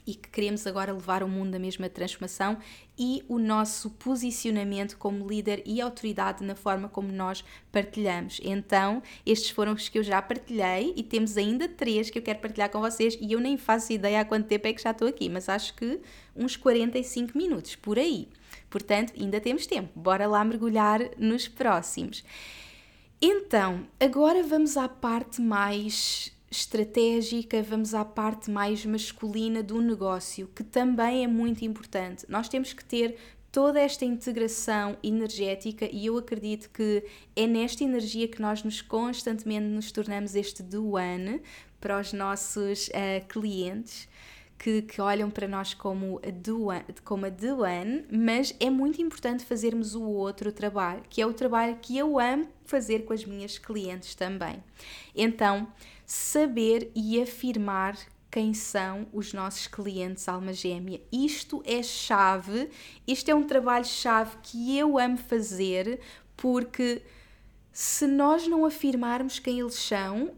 e que queremos agora levar o mundo à mesma transformação e o nosso posicionamento como líder e autoridade na forma como nós partilhamos. Então, estes foram os que eu já partilhei e temos ainda três que eu quero partilhar com vocês e eu nem faço ideia há quanto tempo é que já estou aqui, mas acho que uns 45 minutos por aí. Portanto, ainda temos tempo. Bora lá mergulhar nos próximos. Então, agora vamos à parte mais estratégica, vamos à parte mais masculina do negócio, que também é muito importante. Nós temos que ter toda esta integração energética e eu acredito que é nesta energia que nós nos constantemente nos tornamos este do para os nossos uh, clientes que, que olham para nós como a, Duan, como a Duan, mas é muito importante fazermos o outro trabalho, que é o trabalho que eu amo fazer com as minhas clientes também. Então, saber e afirmar quem são os nossos clientes alma gêmea. Isto é chave, isto é um trabalho-chave que eu amo fazer porque se nós não afirmarmos quem eles são,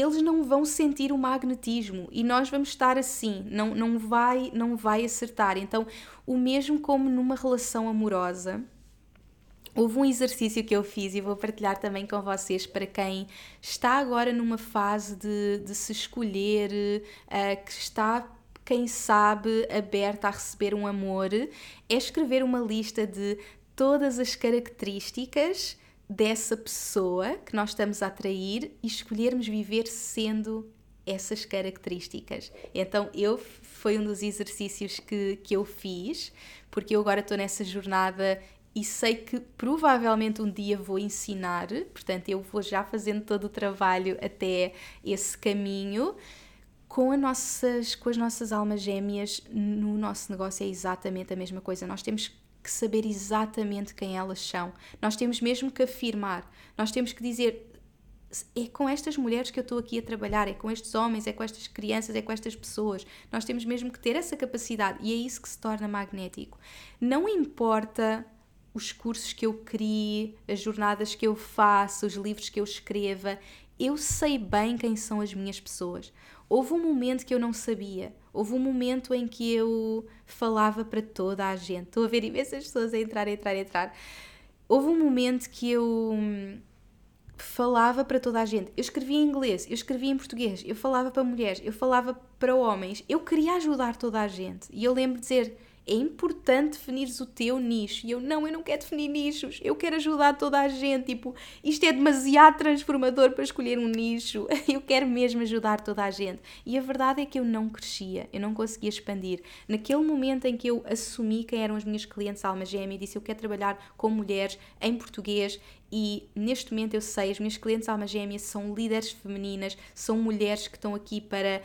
eles não vão sentir o magnetismo e nós vamos estar assim, não, não, vai, não vai acertar. Então, o mesmo como numa relação amorosa, houve um exercício que eu fiz e vou partilhar também com vocês para quem está agora numa fase de, de se escolher, uh, que está quem sabe aberta a receber um amor, é escrever uma lista de todas as características dessa pessoa que nós estamos a atrair e escolhermos viver sendo essas características. Então, eu foi um dos exercícios que, que eu fiz, porque eu agora estou nessa jornada e sei que provavelmente um dia vou ensinar, portanto, eu vou já fazendo todo o trabalho até esse caminho. Com, nossas, com as nossas almas gêmeas, no nosso negócio é exatamente a mesma coisa. Nós temos que saber exatamente quem elas são. Nós temos mesmo que afirmar, nós temos que dizer é com estas mulheres que eu estou aqui a trabalhar, é com estes homens, é com estas crianças, é com estas pessoas. Nós temos mesmo que ter essa capacidade e é isso que se torna magnético. Não importa os cursos que eu crie, as jornadas que eu faço, os livros que eu escreva, eu sei bem quem são as minhas pessoas. Houve um momento que eu não sabia. Houve um momento em que eu falava para toda a gente. Estou a ver imensas pessoas a entrar, a entrar, a entrar. Houve um momento que eu hum, falava para toda a gente. Eu escrevia em inglês, eu escrevia em português, eu falava para mulheres, eu falava para homens. Eu queria ajudar toda a gente. E eu lembro de dizer: é importante definires o teu nicho. E eu, não, eu não quero definir nichos, eu quero ajudar toda a gente. Tipo, isto é demasiado transformador para escolher um nicho. Eu quero mesmo ajudar toda a gente. E a verdade é que eu não crescia, eu não conseguia expandir. Naquele momento em que eu assumi quem eram as minhas clientes alma gêmea e disse eu quero trabalhar com mulheres em português e neste momento eu sei, as minhas clientes alma gêmea são líderes femininas, são mulheres que estão aqui para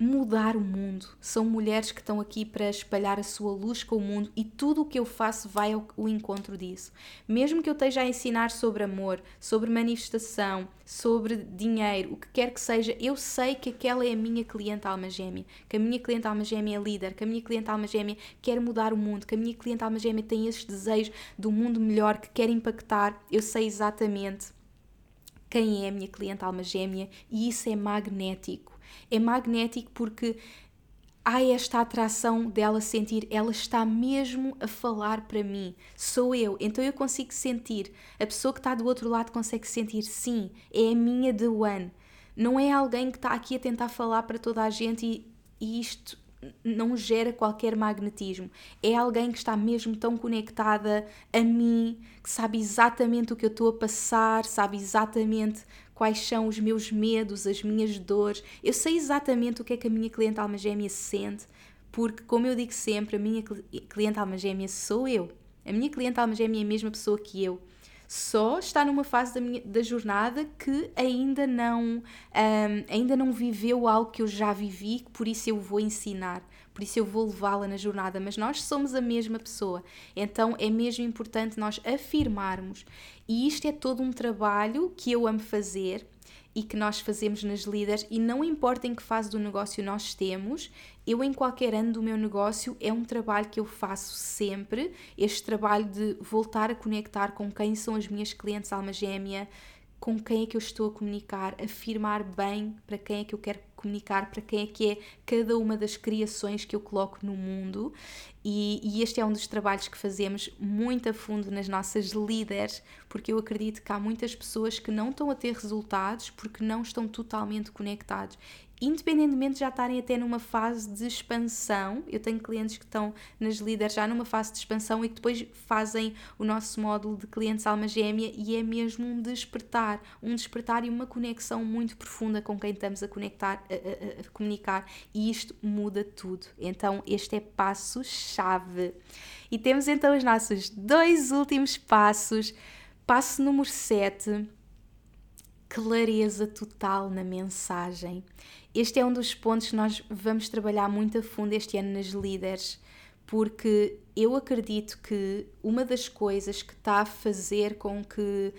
mudar o mundo. São mulheres que estão aqui para espalhar a sua luz com o mundo e tudo o que eu faço vai ao, ao, encontro disso. Mesmo que eu esteja a ensinar sobre amor, sobre manifestação, sobre dinheiro, o que quer que seja, eu sei que aquela é a minha cliente alma gêmea, que a minha cliente alma gêmea é líder, que a minha cliente alma gêmea quer mudar o mundo, que a minha cliente alma gêmea tem esses desejos do mundo melhor, que quer impactar. Eu sei exatamente quem é a minha cliente alma gêmea e isso é magnético é magnético porque há esta atração dela sentir, ela está mesmo a falar para mim, sou eu, então eu consigo sentir, a pessoa que está do outro lado consegue sentir, sim, é a minha The One, não é alguém que está aqui a tentar falar para toda a gente e, e isto não gera qualquer magnetismo. É alguém que está mesmo tão conectada a mim, que sabe exatamente o que eu estou a passar, sabe exatamente quais são os meus medos, as minhas dores. Eu sei exatamente o que é que a minha cliente alma gêmea sente, porque, como eu digo sempre, a minha cliente alma gêmea sou eu. A minha cliente alma gêmea é a mesma pessoa que eu. Só está numa fase da, minha, da jornada que ainda não, um, ainda não viveu algo que eu já vivi, por isso eu vou ensinar por isso eu vou levá-la na jornada, mas nós somos a mesma pessoa. Então é mesmo importante nós afirmarmos. E isto é todo um trabalho que eu amo fazer e que nós fazemos nas líderes, e não importa em que fase do negócio nós temos, eu em qualquer ano do meu negócio é um trabalho que eu faço sempre, este trabalho de voltar a conectar com quem são as minhas clientes alma gêmea, com quem é que eu estou a comunicar, afirmar bem para quem é que eu quero comunicar, para quem é que é cada uma das criações que eu coloco no mundo. E, e, este é um dos trabalhos que fazemos muito a fundo nas nossas líderes, porque eu acredito que há muitas pessoas que não estão a ter resultados porque não estão totalmente conectados independentemente de já estarem até numa fase de expansão, eu tenho clientes que estão nas líderes já numa fase de expansão e que depois fazem o nosso módulo de clientes alma gêmea e é mesmo um despertar, um despertar e uma conexão muito profunda com quem estamos a conectar, a, a, a comunicar e isto muda tudo. Então este é passo-chave. E temos então os nossos dois últimos passos. Passo número 7, clareza total na mensagem. Este é um dos pontos que nós vamos trabalhar muito a fundo este ano nas líderes, porque eu acredito que uma das coisas que está a fazer com que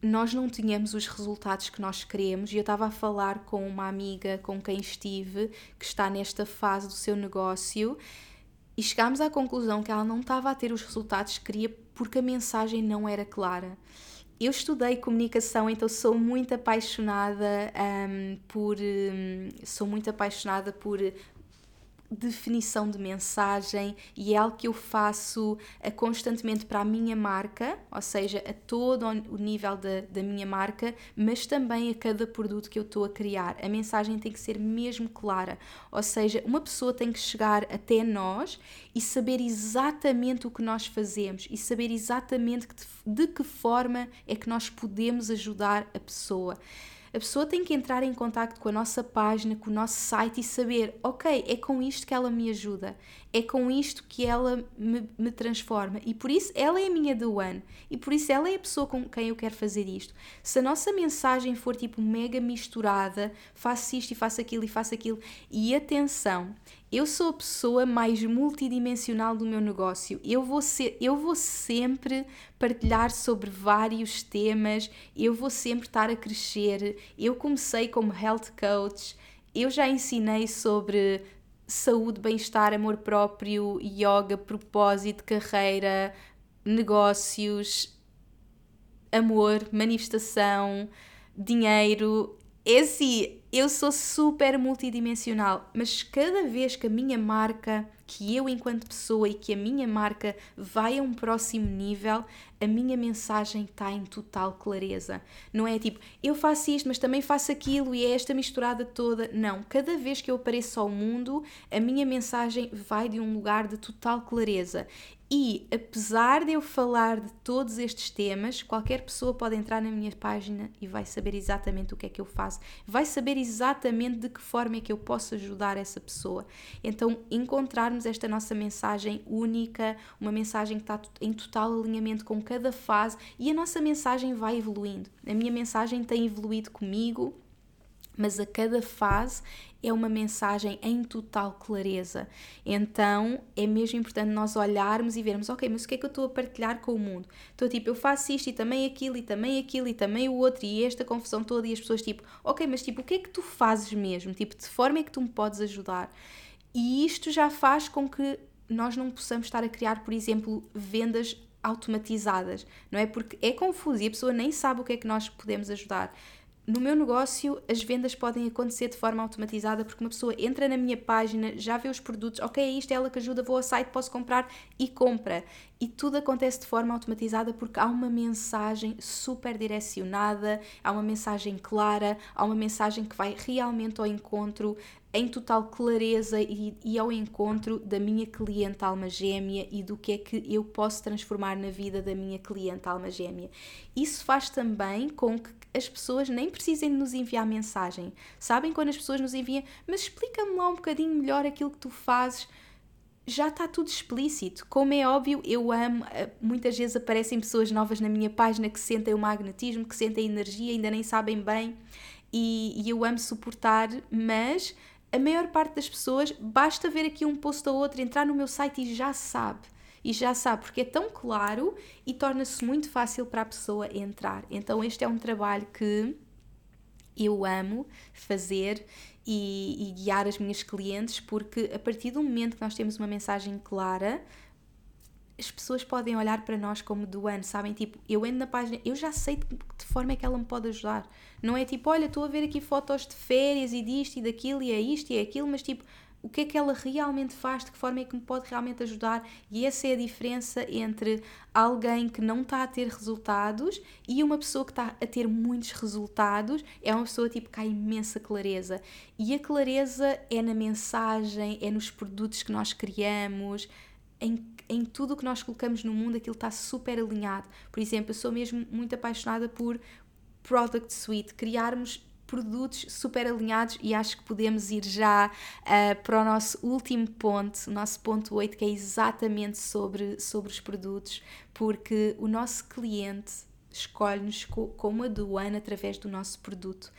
nós não tenhamos os resultados que nós queremos, e eu estava a falar com uma amiga com quem estive, que está nesta fase do seu negócio, e chegámos à conclusão que ela não estava a ter os resultados que queria porque a mensagem não era clara eu estudei comunicação, então sou muito apaixonada um, por. Um, sou muito apaixonada por definição de mensagem e é algo que eu faço uh, constantemente para a minha marca, ou seja, a todo o nível da, da minha marca, mas também a cada produto que eu estou a criar. A mensagem tem que ser mesmo clara, ou seja, uma pessoa tem que chegar até nós e saber exatamente o que nós fazemos e saber exatamente de que forma é que nós podemos ajudar a pessoa a pessoa tem que entrar em contato com a nossa página, com o nosso site e saber, ok, é com isto que ela me ajuda, é com isto que ela me, me transforma e por isso ela é a minha The One e por isso ela é a pessoa com quem eu quero fazer isto. Se a nossa mensagem for tipo mega misturada, faço isto e faço aquilo e faço aquilo, e atenção, eu sou a pessoa mais multidimensional do meu negócio. Eu vou ser, eu vou sempre partilhar sobre vários temas. Eu vou sempre estar a crescer. Eu comecei como health coach, eu já ensinei sobre saúde, bem-estar, amor próprio, yoga, propósito, carreira, negócios, amor, manifestação, dinheiro. Esse, eu sou super multidimensional, mas cada vez que a minha marca que eu, enquanto pessoa, e que a minha marca vai a um próximo nível, a minha mensagem está em total clareza. Não é tipo, eu faço isto, mas também faço aquilo e é esta misturada toda. Não, cada vez que eu apareço ao mundo, a minha mensagem vai de um lugar de total clareza. E apesar de eu falar de todos estes temas, qualquer pessoa pode entrar na minha página e vai saber exatamente o que é que eu faço, vai saber exatamente de que forma é que eu posso ajudar essa pessoa. Então, esta nossa mensagem única, uma mensagem que está em total alinhamento com cada fase e a nossa mensagem vai evoluindo. A minha mensagem tem evoluído comigo mas a cada fase é uma mensagem em total clareza. Então é mesmo importante nós olharmos e vermos, ok, mas o que é que eu estou a partilhar com o mundo? Estou tipo, eu faço isto e também aquilo e também aquilo e também o outro e esta confusão toda e as pessoas tipo, ok, mas tipo, o que é que tu fazes mesmo? Tipo, de forma é que tu me podes ajudar? E isto já faz com que nós não possamos estar a criar, por exemplo, vendas automatizadas, não é? Porque é confuso e a pessoa nem sabe o que é que nós podemos ajudar. No meu negócio, as vendas podem acontecer de forma automatizada porque uma pessoa entra na minha página, já vê os produtos, ok, é isto é ela que ajuda, vou ao site, posso comprar e compra. E tudo acontece de forma automatizada porque há uma mensagem super direcionada, há uma mensagem clara, há uma mensagem que vai realmente ao encontro em total clareza e, e, ao encontro da minha cliente alma gêmea e do que é que eu posso transformar na vida da minha cliente alma gêmea. Isso faz também com que as pessoas nem precisem de nos enviar mensagem. Sabem quando as pessoas nos enviam, mas explica-me lá um bocadinho melhor aquilo que tu fazes. Já está tudo explícito. Como é óbvio, eu amo. Eh, muitas vezes aparecem pessoas novas na minha página que sentem o magnetismo, que sentem energia, ainda nem sabem bem. E, e eu amo suportar, mas a maior parte das pessoas basta ver aqui um post ou outro, entrar no meu site e já sabe. E já sabe, porque é tão claro e torna-se muito fácil para a pessoa entrar. Então, este é um trabalho que eu amo fazer e, e, guiar as minhas clientes, porque a partir do momento que nós temos uma mensagem clara, as pessoas podem olhar para nós como do ano, sabem? Tipo, eu entro na página, eu já sei de que forma é que ela me pode ajudar. Não é tipo, olha, estou a ver aqui fotos de férias e disto e daquilo e é isto e é aquilo, mas tipo, o que é que ela realmente faz, de que forma é que me pode realmente ajudar, e essa é a diferença entre alguém que não está a ter resultados e uma pessoa que está a ter muitos resultados, é uma pessoa tipo que há imensa clareza. E a clareza é na mensagem, é nos produtos que nós criamos, em, em tudo o que nós colocamos no mundo, aquilo está super alinhado. Por exemplo, eu sou mesmo muito apaixonada por Product Suite, criarmos produtos super alinhados e acho que podemos ir já uh, para o nosso último ponto, o nosso ponto 8, que é exatamente sobre, sobre os produtos, porque o nosso cliente escolhe-nos como a Duana através do nosso produto.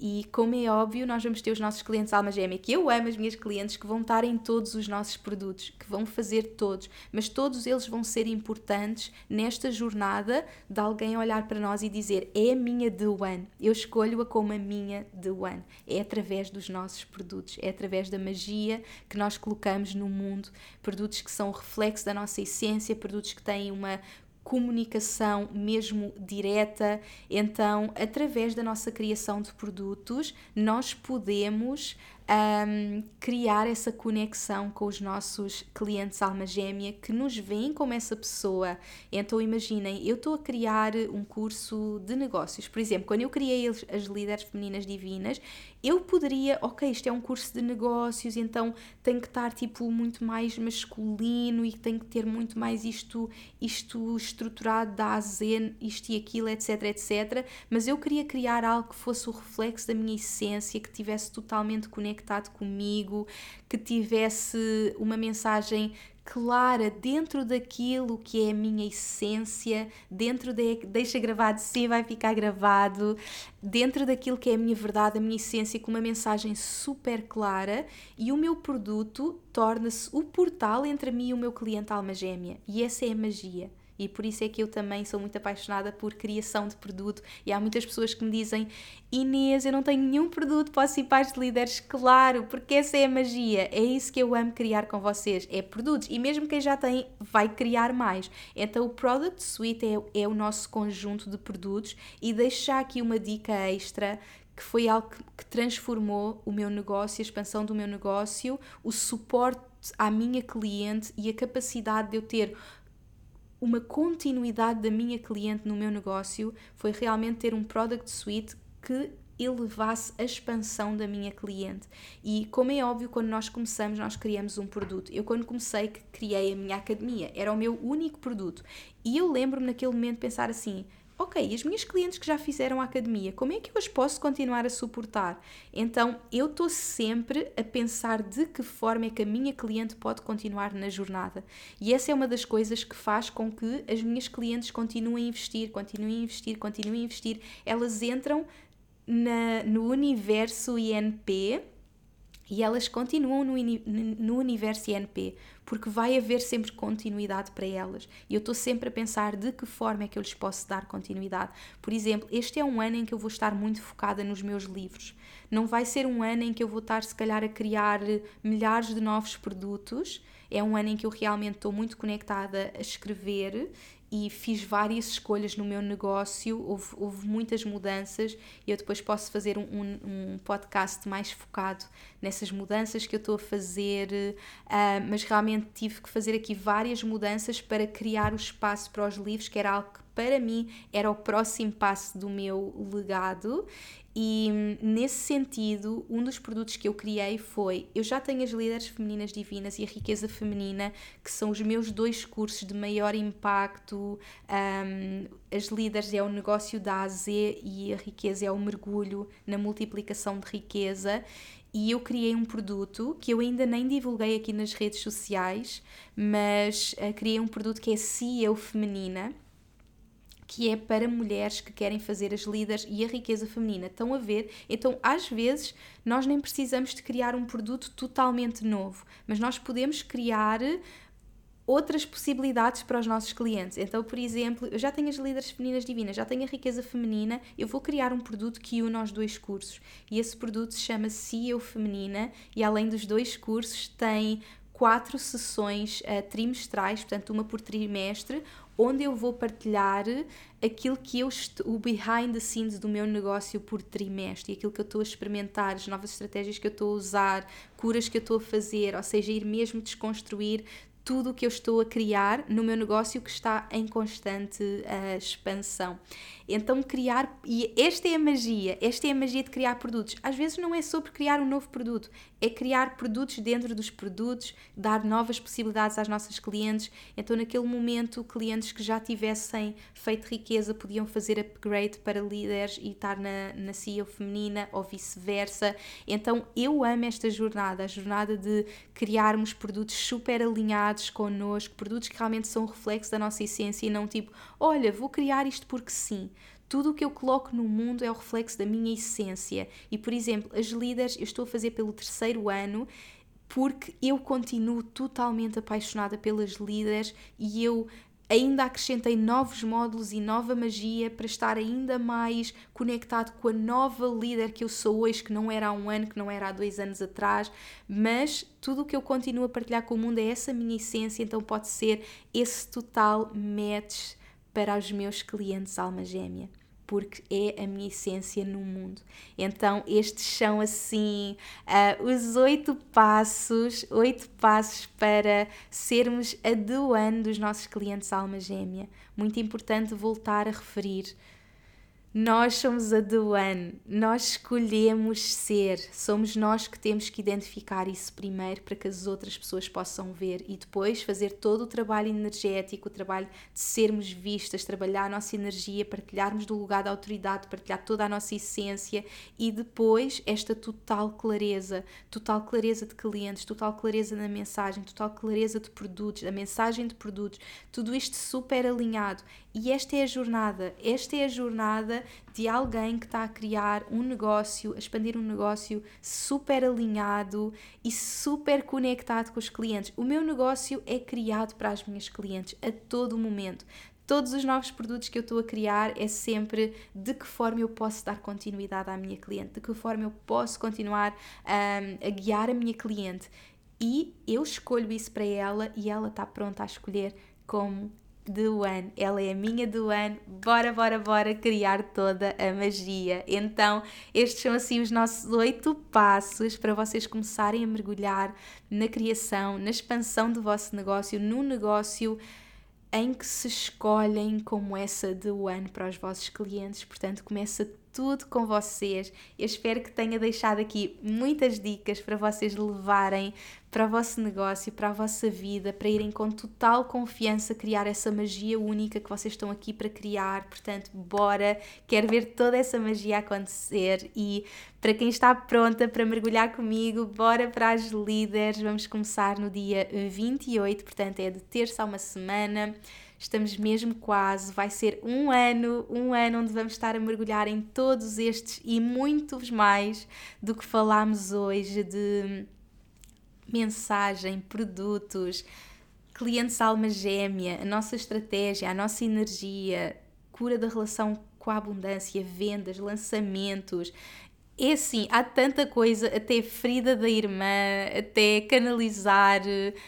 E como é óbvio, nós vamos ter os nossos clientes alma gêmea, que eu amo as minhas clientes que vão estar em todos os nossos produtos, que vão fazer todos, mas todos eles vão ser importantes nesta jornada de alguém olhar para nós e dizer: é a minha The One, eu escolho-a como a minha The One. É através dos nossos produtos, é através da magia que nós colocamos no mundo, produtos que são reflexo da nossa essência, produtos que têm uma comunicação mesmo direta. Então, através da nossa criação de produtos, nós podemos um, criar essa conexão com os nossos clientes alma gêmea que nos veem como essa pessoa. Então imaginem, eu estou a criar um curso de negócios, por exemplo, quando eu criei as líderes femininas divinas, eu poderia, ok, isto é um curso de negócios, então tem que estar tipo muito mais masculino e tem que ter muito mais isto, isto estruturado da A Z, isto e aquilo, etc, etc. Mas eu queria criar algo que fosse o reflexo da minha essência, que tivesse totalmente conectado comigo, que tivesse uma mensagem clara dentro daquilo que é a minha essência, dentro de. Deixa gravado, sim, vai ficar gravado, dentro daquilo que é a minha verdade, a minha essência, com uma mensagem super clara e o meu produto torna-se o portal entre mim e o meu cliente alma gêmea. E essa é a magia. E por isso é que eu também sou muito apaixonada por criação de produto. E há muitas pessoas que me dizem: Inês, eu não tenho nenhum produto para os pais de líderes. Claro, porque essa é a magia. É isso que eu amo criar com vocês: é produtos. E mesmo quem já tem, vai criar mais. Então, o Product Suite é, é o nosso conjunto de produtos. E deixar aqui uma dica extra que foi algo que transformou o meu negócio, a expansão do meu negócio, o suporte à minha cliente e a capacidade de eu ter uma continuidade da minha cliente no meu negócio foi realmente ter um product suite que elevasse a expansão da minha cliente. E como é óbvio, quando nós começamos, nós criamos um produto. Eu quando comecei criei a minha academia, era o meu único produto. E eu lembro-me naquele momento pensar assim: ok, as minhas clientes que já fizeram a academia, como é que eu as posso continuar a suportar? Então eu estou sempre a pensar de que forma é que a minha cliente pode continuar na jornada. E essa é uma das coisas que faz com que as minhas clientes continuem a investir, continuem a investir, continuem a investir. Elas entram na, no universo INP e elas continuam no, no universo INP, porque vai haver sempre continuidade para elas. E eu estou sempre a pensar de que forma é que eu lhes posso dar continuidade. Por exemplo, este é um ano em que eu vou estar muito focada nos meus livros. Não vai ser um ano em que eu vou estar, se calhar, a criar milhares de novos produtos. É um ano em que eu realmente estou muito conectada a escrever e fiz várias escolhas no meu negócio, houve, houve muitas mudanças e eu depois posso fazer um, um, um, podcast mais focado nessas mudanças que eu estou a fazer, uh, mas realmente tive que fazer aqui várias mudanças para criar o espaço para os livros, que era algo que para mim era o próximo passo do meu legado e nesse sentido, um dos produtos que eu criei foi: eu já tenho as líderes femininas divinas e a riqueza feminina, que são os meus dois cursos de maior impacto. Um, as líderes é o negócio da AZ e a riqueza é o mergulho na multiplicação de riqueza. E eu criei um produto que eu ainda nem divulguei aqui nas redes sociais, mas uh, criei um produto que é CEO Feminina que é para mulheres que querem fazer as líderes e a riqueza feminina. Estão a ver? Então, às vezes, nós nem precisamos de criar um produto totalmente novo, mas nós podemos criar outras possibilidades para os nossos clientes. Então, por exemplo, eu já tenho as líderes femininas divinas, já tenho a riqueza feminina, eu vou criar um produto que une os dois cursos. E esse produto se chama CEO Feminina e além dos dois cursos tem quatro sessões uh, trimestrais, portanto uma por trimestre, onde eu vou partilhar aquilo que eu o behind the scenes do meu negócio por trimestre, aquilo que eu estou a experimentar, as novas estratégias que eu estou a usar, curas que eu estou a fazer, ou seja, ir mesmo desconstruir tudo o que eu estou a criar no meu negócio que está em constante uh, expansão. Então, criar, e esta é a magia, esta é a magia de criar produtos. Às vezes não é sobre criar um novo produto, é criar produtos dentro dos produtos, dar novas possibilidades às nossas clientes. Então, naquele momento, clientes que já tivessem feito riqueza podiam fazer upgrade para líderes e estar na, na CEO feminina ou vice-versa. Então, eu amo esta jornada, a jornada de criarmos produtos super alinhados connosco, produtos que realmente são um reflexo da nossa essência e não tipo, olha, vou criar isto porque sim. Tudo o que eu coloco no mundo é o reflexo da minha essência. E, por exemplo, as líderes eu estou a fazer pelo terceiro ano porque eu continuo totalmente apaixonada pelas líderes e eu ainda acrescentei novos módulos e nova magia para estar ainda mais conectado com a nova líder que eu sou hoje, que não era há um ano, que não era há dois anos atrás, mas tudo o que eu continuo a partilhar com o mundo é essa minha essência, então pode ser esse total match para os meus clientes alma gêmea porque é a minha essência no mundo. Então, estes são assim uh, os oito passos, oito passos para sermos a doan dos nossos clientes alma gêmea. Muito importante voltar a referir nós somos a One, nós escolhemos ser, somos nós que temos que identificar isso primeiro para que as outras pessoas possam ver e depois fazer todo o trabalho energético, o trabalho de sermos vistas, trabalhar a nossa energia, partilharmos do lugar da autoridade, partilhar toda a nossa essência e depois esta total clareza, total clareza de clientes, total clareza na mensagem, total clareza de produtos, a mensagem de produtos, tudo isto super alinhado. E esta é a jornada, esta é a jornada de alguém que está a criar um negócio, a expandir um negócio super alinhado e super conectado com os clientes. O meu negócio é criado para as minhas clientes a todo momento todos os novos produtos que eu estou a criar é sempre de que forma eu posso dar continuidade à minha cliente, de que forma eu posso continuar um, a guiar a minha cliente. E eu escolho isso para ela e ela está pronta a escolher como do ano. Ela é a minha do ano. Bora, bora, bora criar toda a magia. Então, estes são assim os nossos oito passos para vocês começarem a mergulhar na criação, na expansão do vosso negócio, no negócio em que se escolhem como essa de ano para os vossos clientes. Portanto, começa tudo com vocês. Eu espero que tenha deixado aqui muitas dicas para vocês levarem para o vosso negócio, para a vossa vida, para irem com total confiança criar essa magia única que vocês estão aqui para criar. Portanto, bora! Quero ver toda essa magia acontecer e para quem está pronta para mergulhar comigo, bora para as líderes. Vamos começar no dia 28, portanto, é de terça a uma semana estamos mesmo quase, vai ser um ano, um ano onde vamos estar a mergulhar em todos estes e muitos mais do que falámos hoje de mensagem, produtos, clientes alma gêmea, a nossa estratégia, a nossa energia, cura da relação com a abundância, vendas, lançamentos. É assim, há tanta coisa, até ferida da irmã, até canalizar,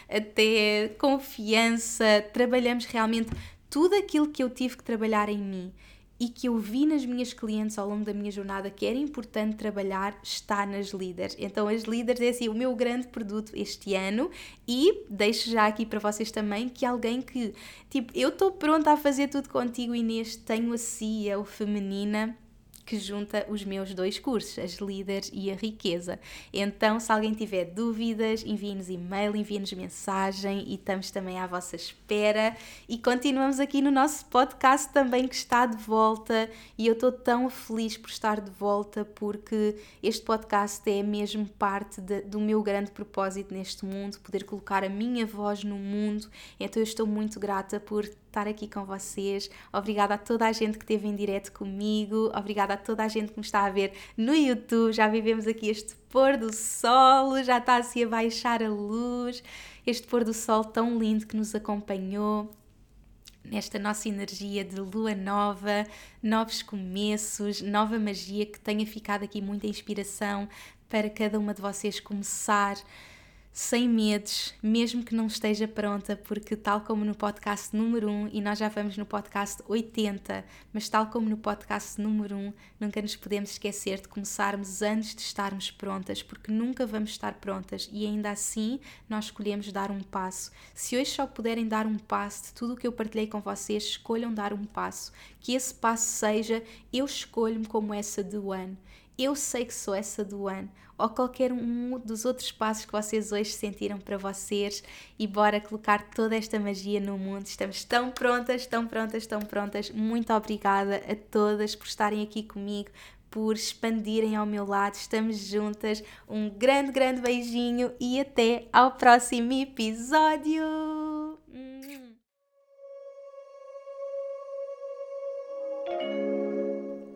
até confiança. Trabalhamos realmente tudo aquilo que eu tive que trabalhar em mim e que eu vi nas minhas clientes ao longo da minha jornada que era importante trabalhar está nas líderes. Então, as líderes é assim o meu grande produto este ano e deixo já aqui para vocês também que alguém que, tipo, eu estou pronta a fazer tudo contigo, Inês, tenho a CIA, o feminina que junta os meus dois cursos, as líderes e a riqueza. Então, se alguém tiver dúvidas, envie-nos e-mail, envie-nos mensagem e estamos também à vossa espera. E continuamos aqui no nosso podcast também que está de volta e eu estou tão feliz por estar de volta porque este podcast é mesmo parte de, do meu grande propósito neste mundo, poder colocar a minha voz no mundo. Então, eu estou muito grata por estar aqui com vocês. Obrigada a toda a gente que esteve em direto comigo. Obrigada a toda a gente que me está a ver no YouTube. Já vivemos aqui este pôr do sol, já está assim a baixar a luz. Este pôr do sol tão lindo que nos acompanhou nesta nossa energia de lua nova, novos começos, nova magia que tenha ficado aqui muita inspiração para cada uma de vocês começar sem medos, mesmo que não esteja pronta, porque, tal como no podcast número 1, e nós já vamos no podcast 80, mas tal como no podcast número 1, nunca nos podemos esquecer de começarmos antes de estarmos prontas, porque nunca vamos estar prontas e ainda assim nós escolhemos dar um passo. Se hoje só puderem dar um passo de tudo o que eu partilhei com vocês, escolham dar um passo. Que esse passo seja: eu escolho-me como essa do ano eu sei que sou essa do ano, ou qualquer um dos outros passos que vocês hoje sentiram para vocês e bora colocar toda esta magia no mundo. Estamos tão prontas, tão prontas, tão prontas. Muito obrigada a todas por estarem aqui comigo, por expandirem ao meu lado. Estamos juntas. Um grande, grande beijinho e até ao próximo episódio.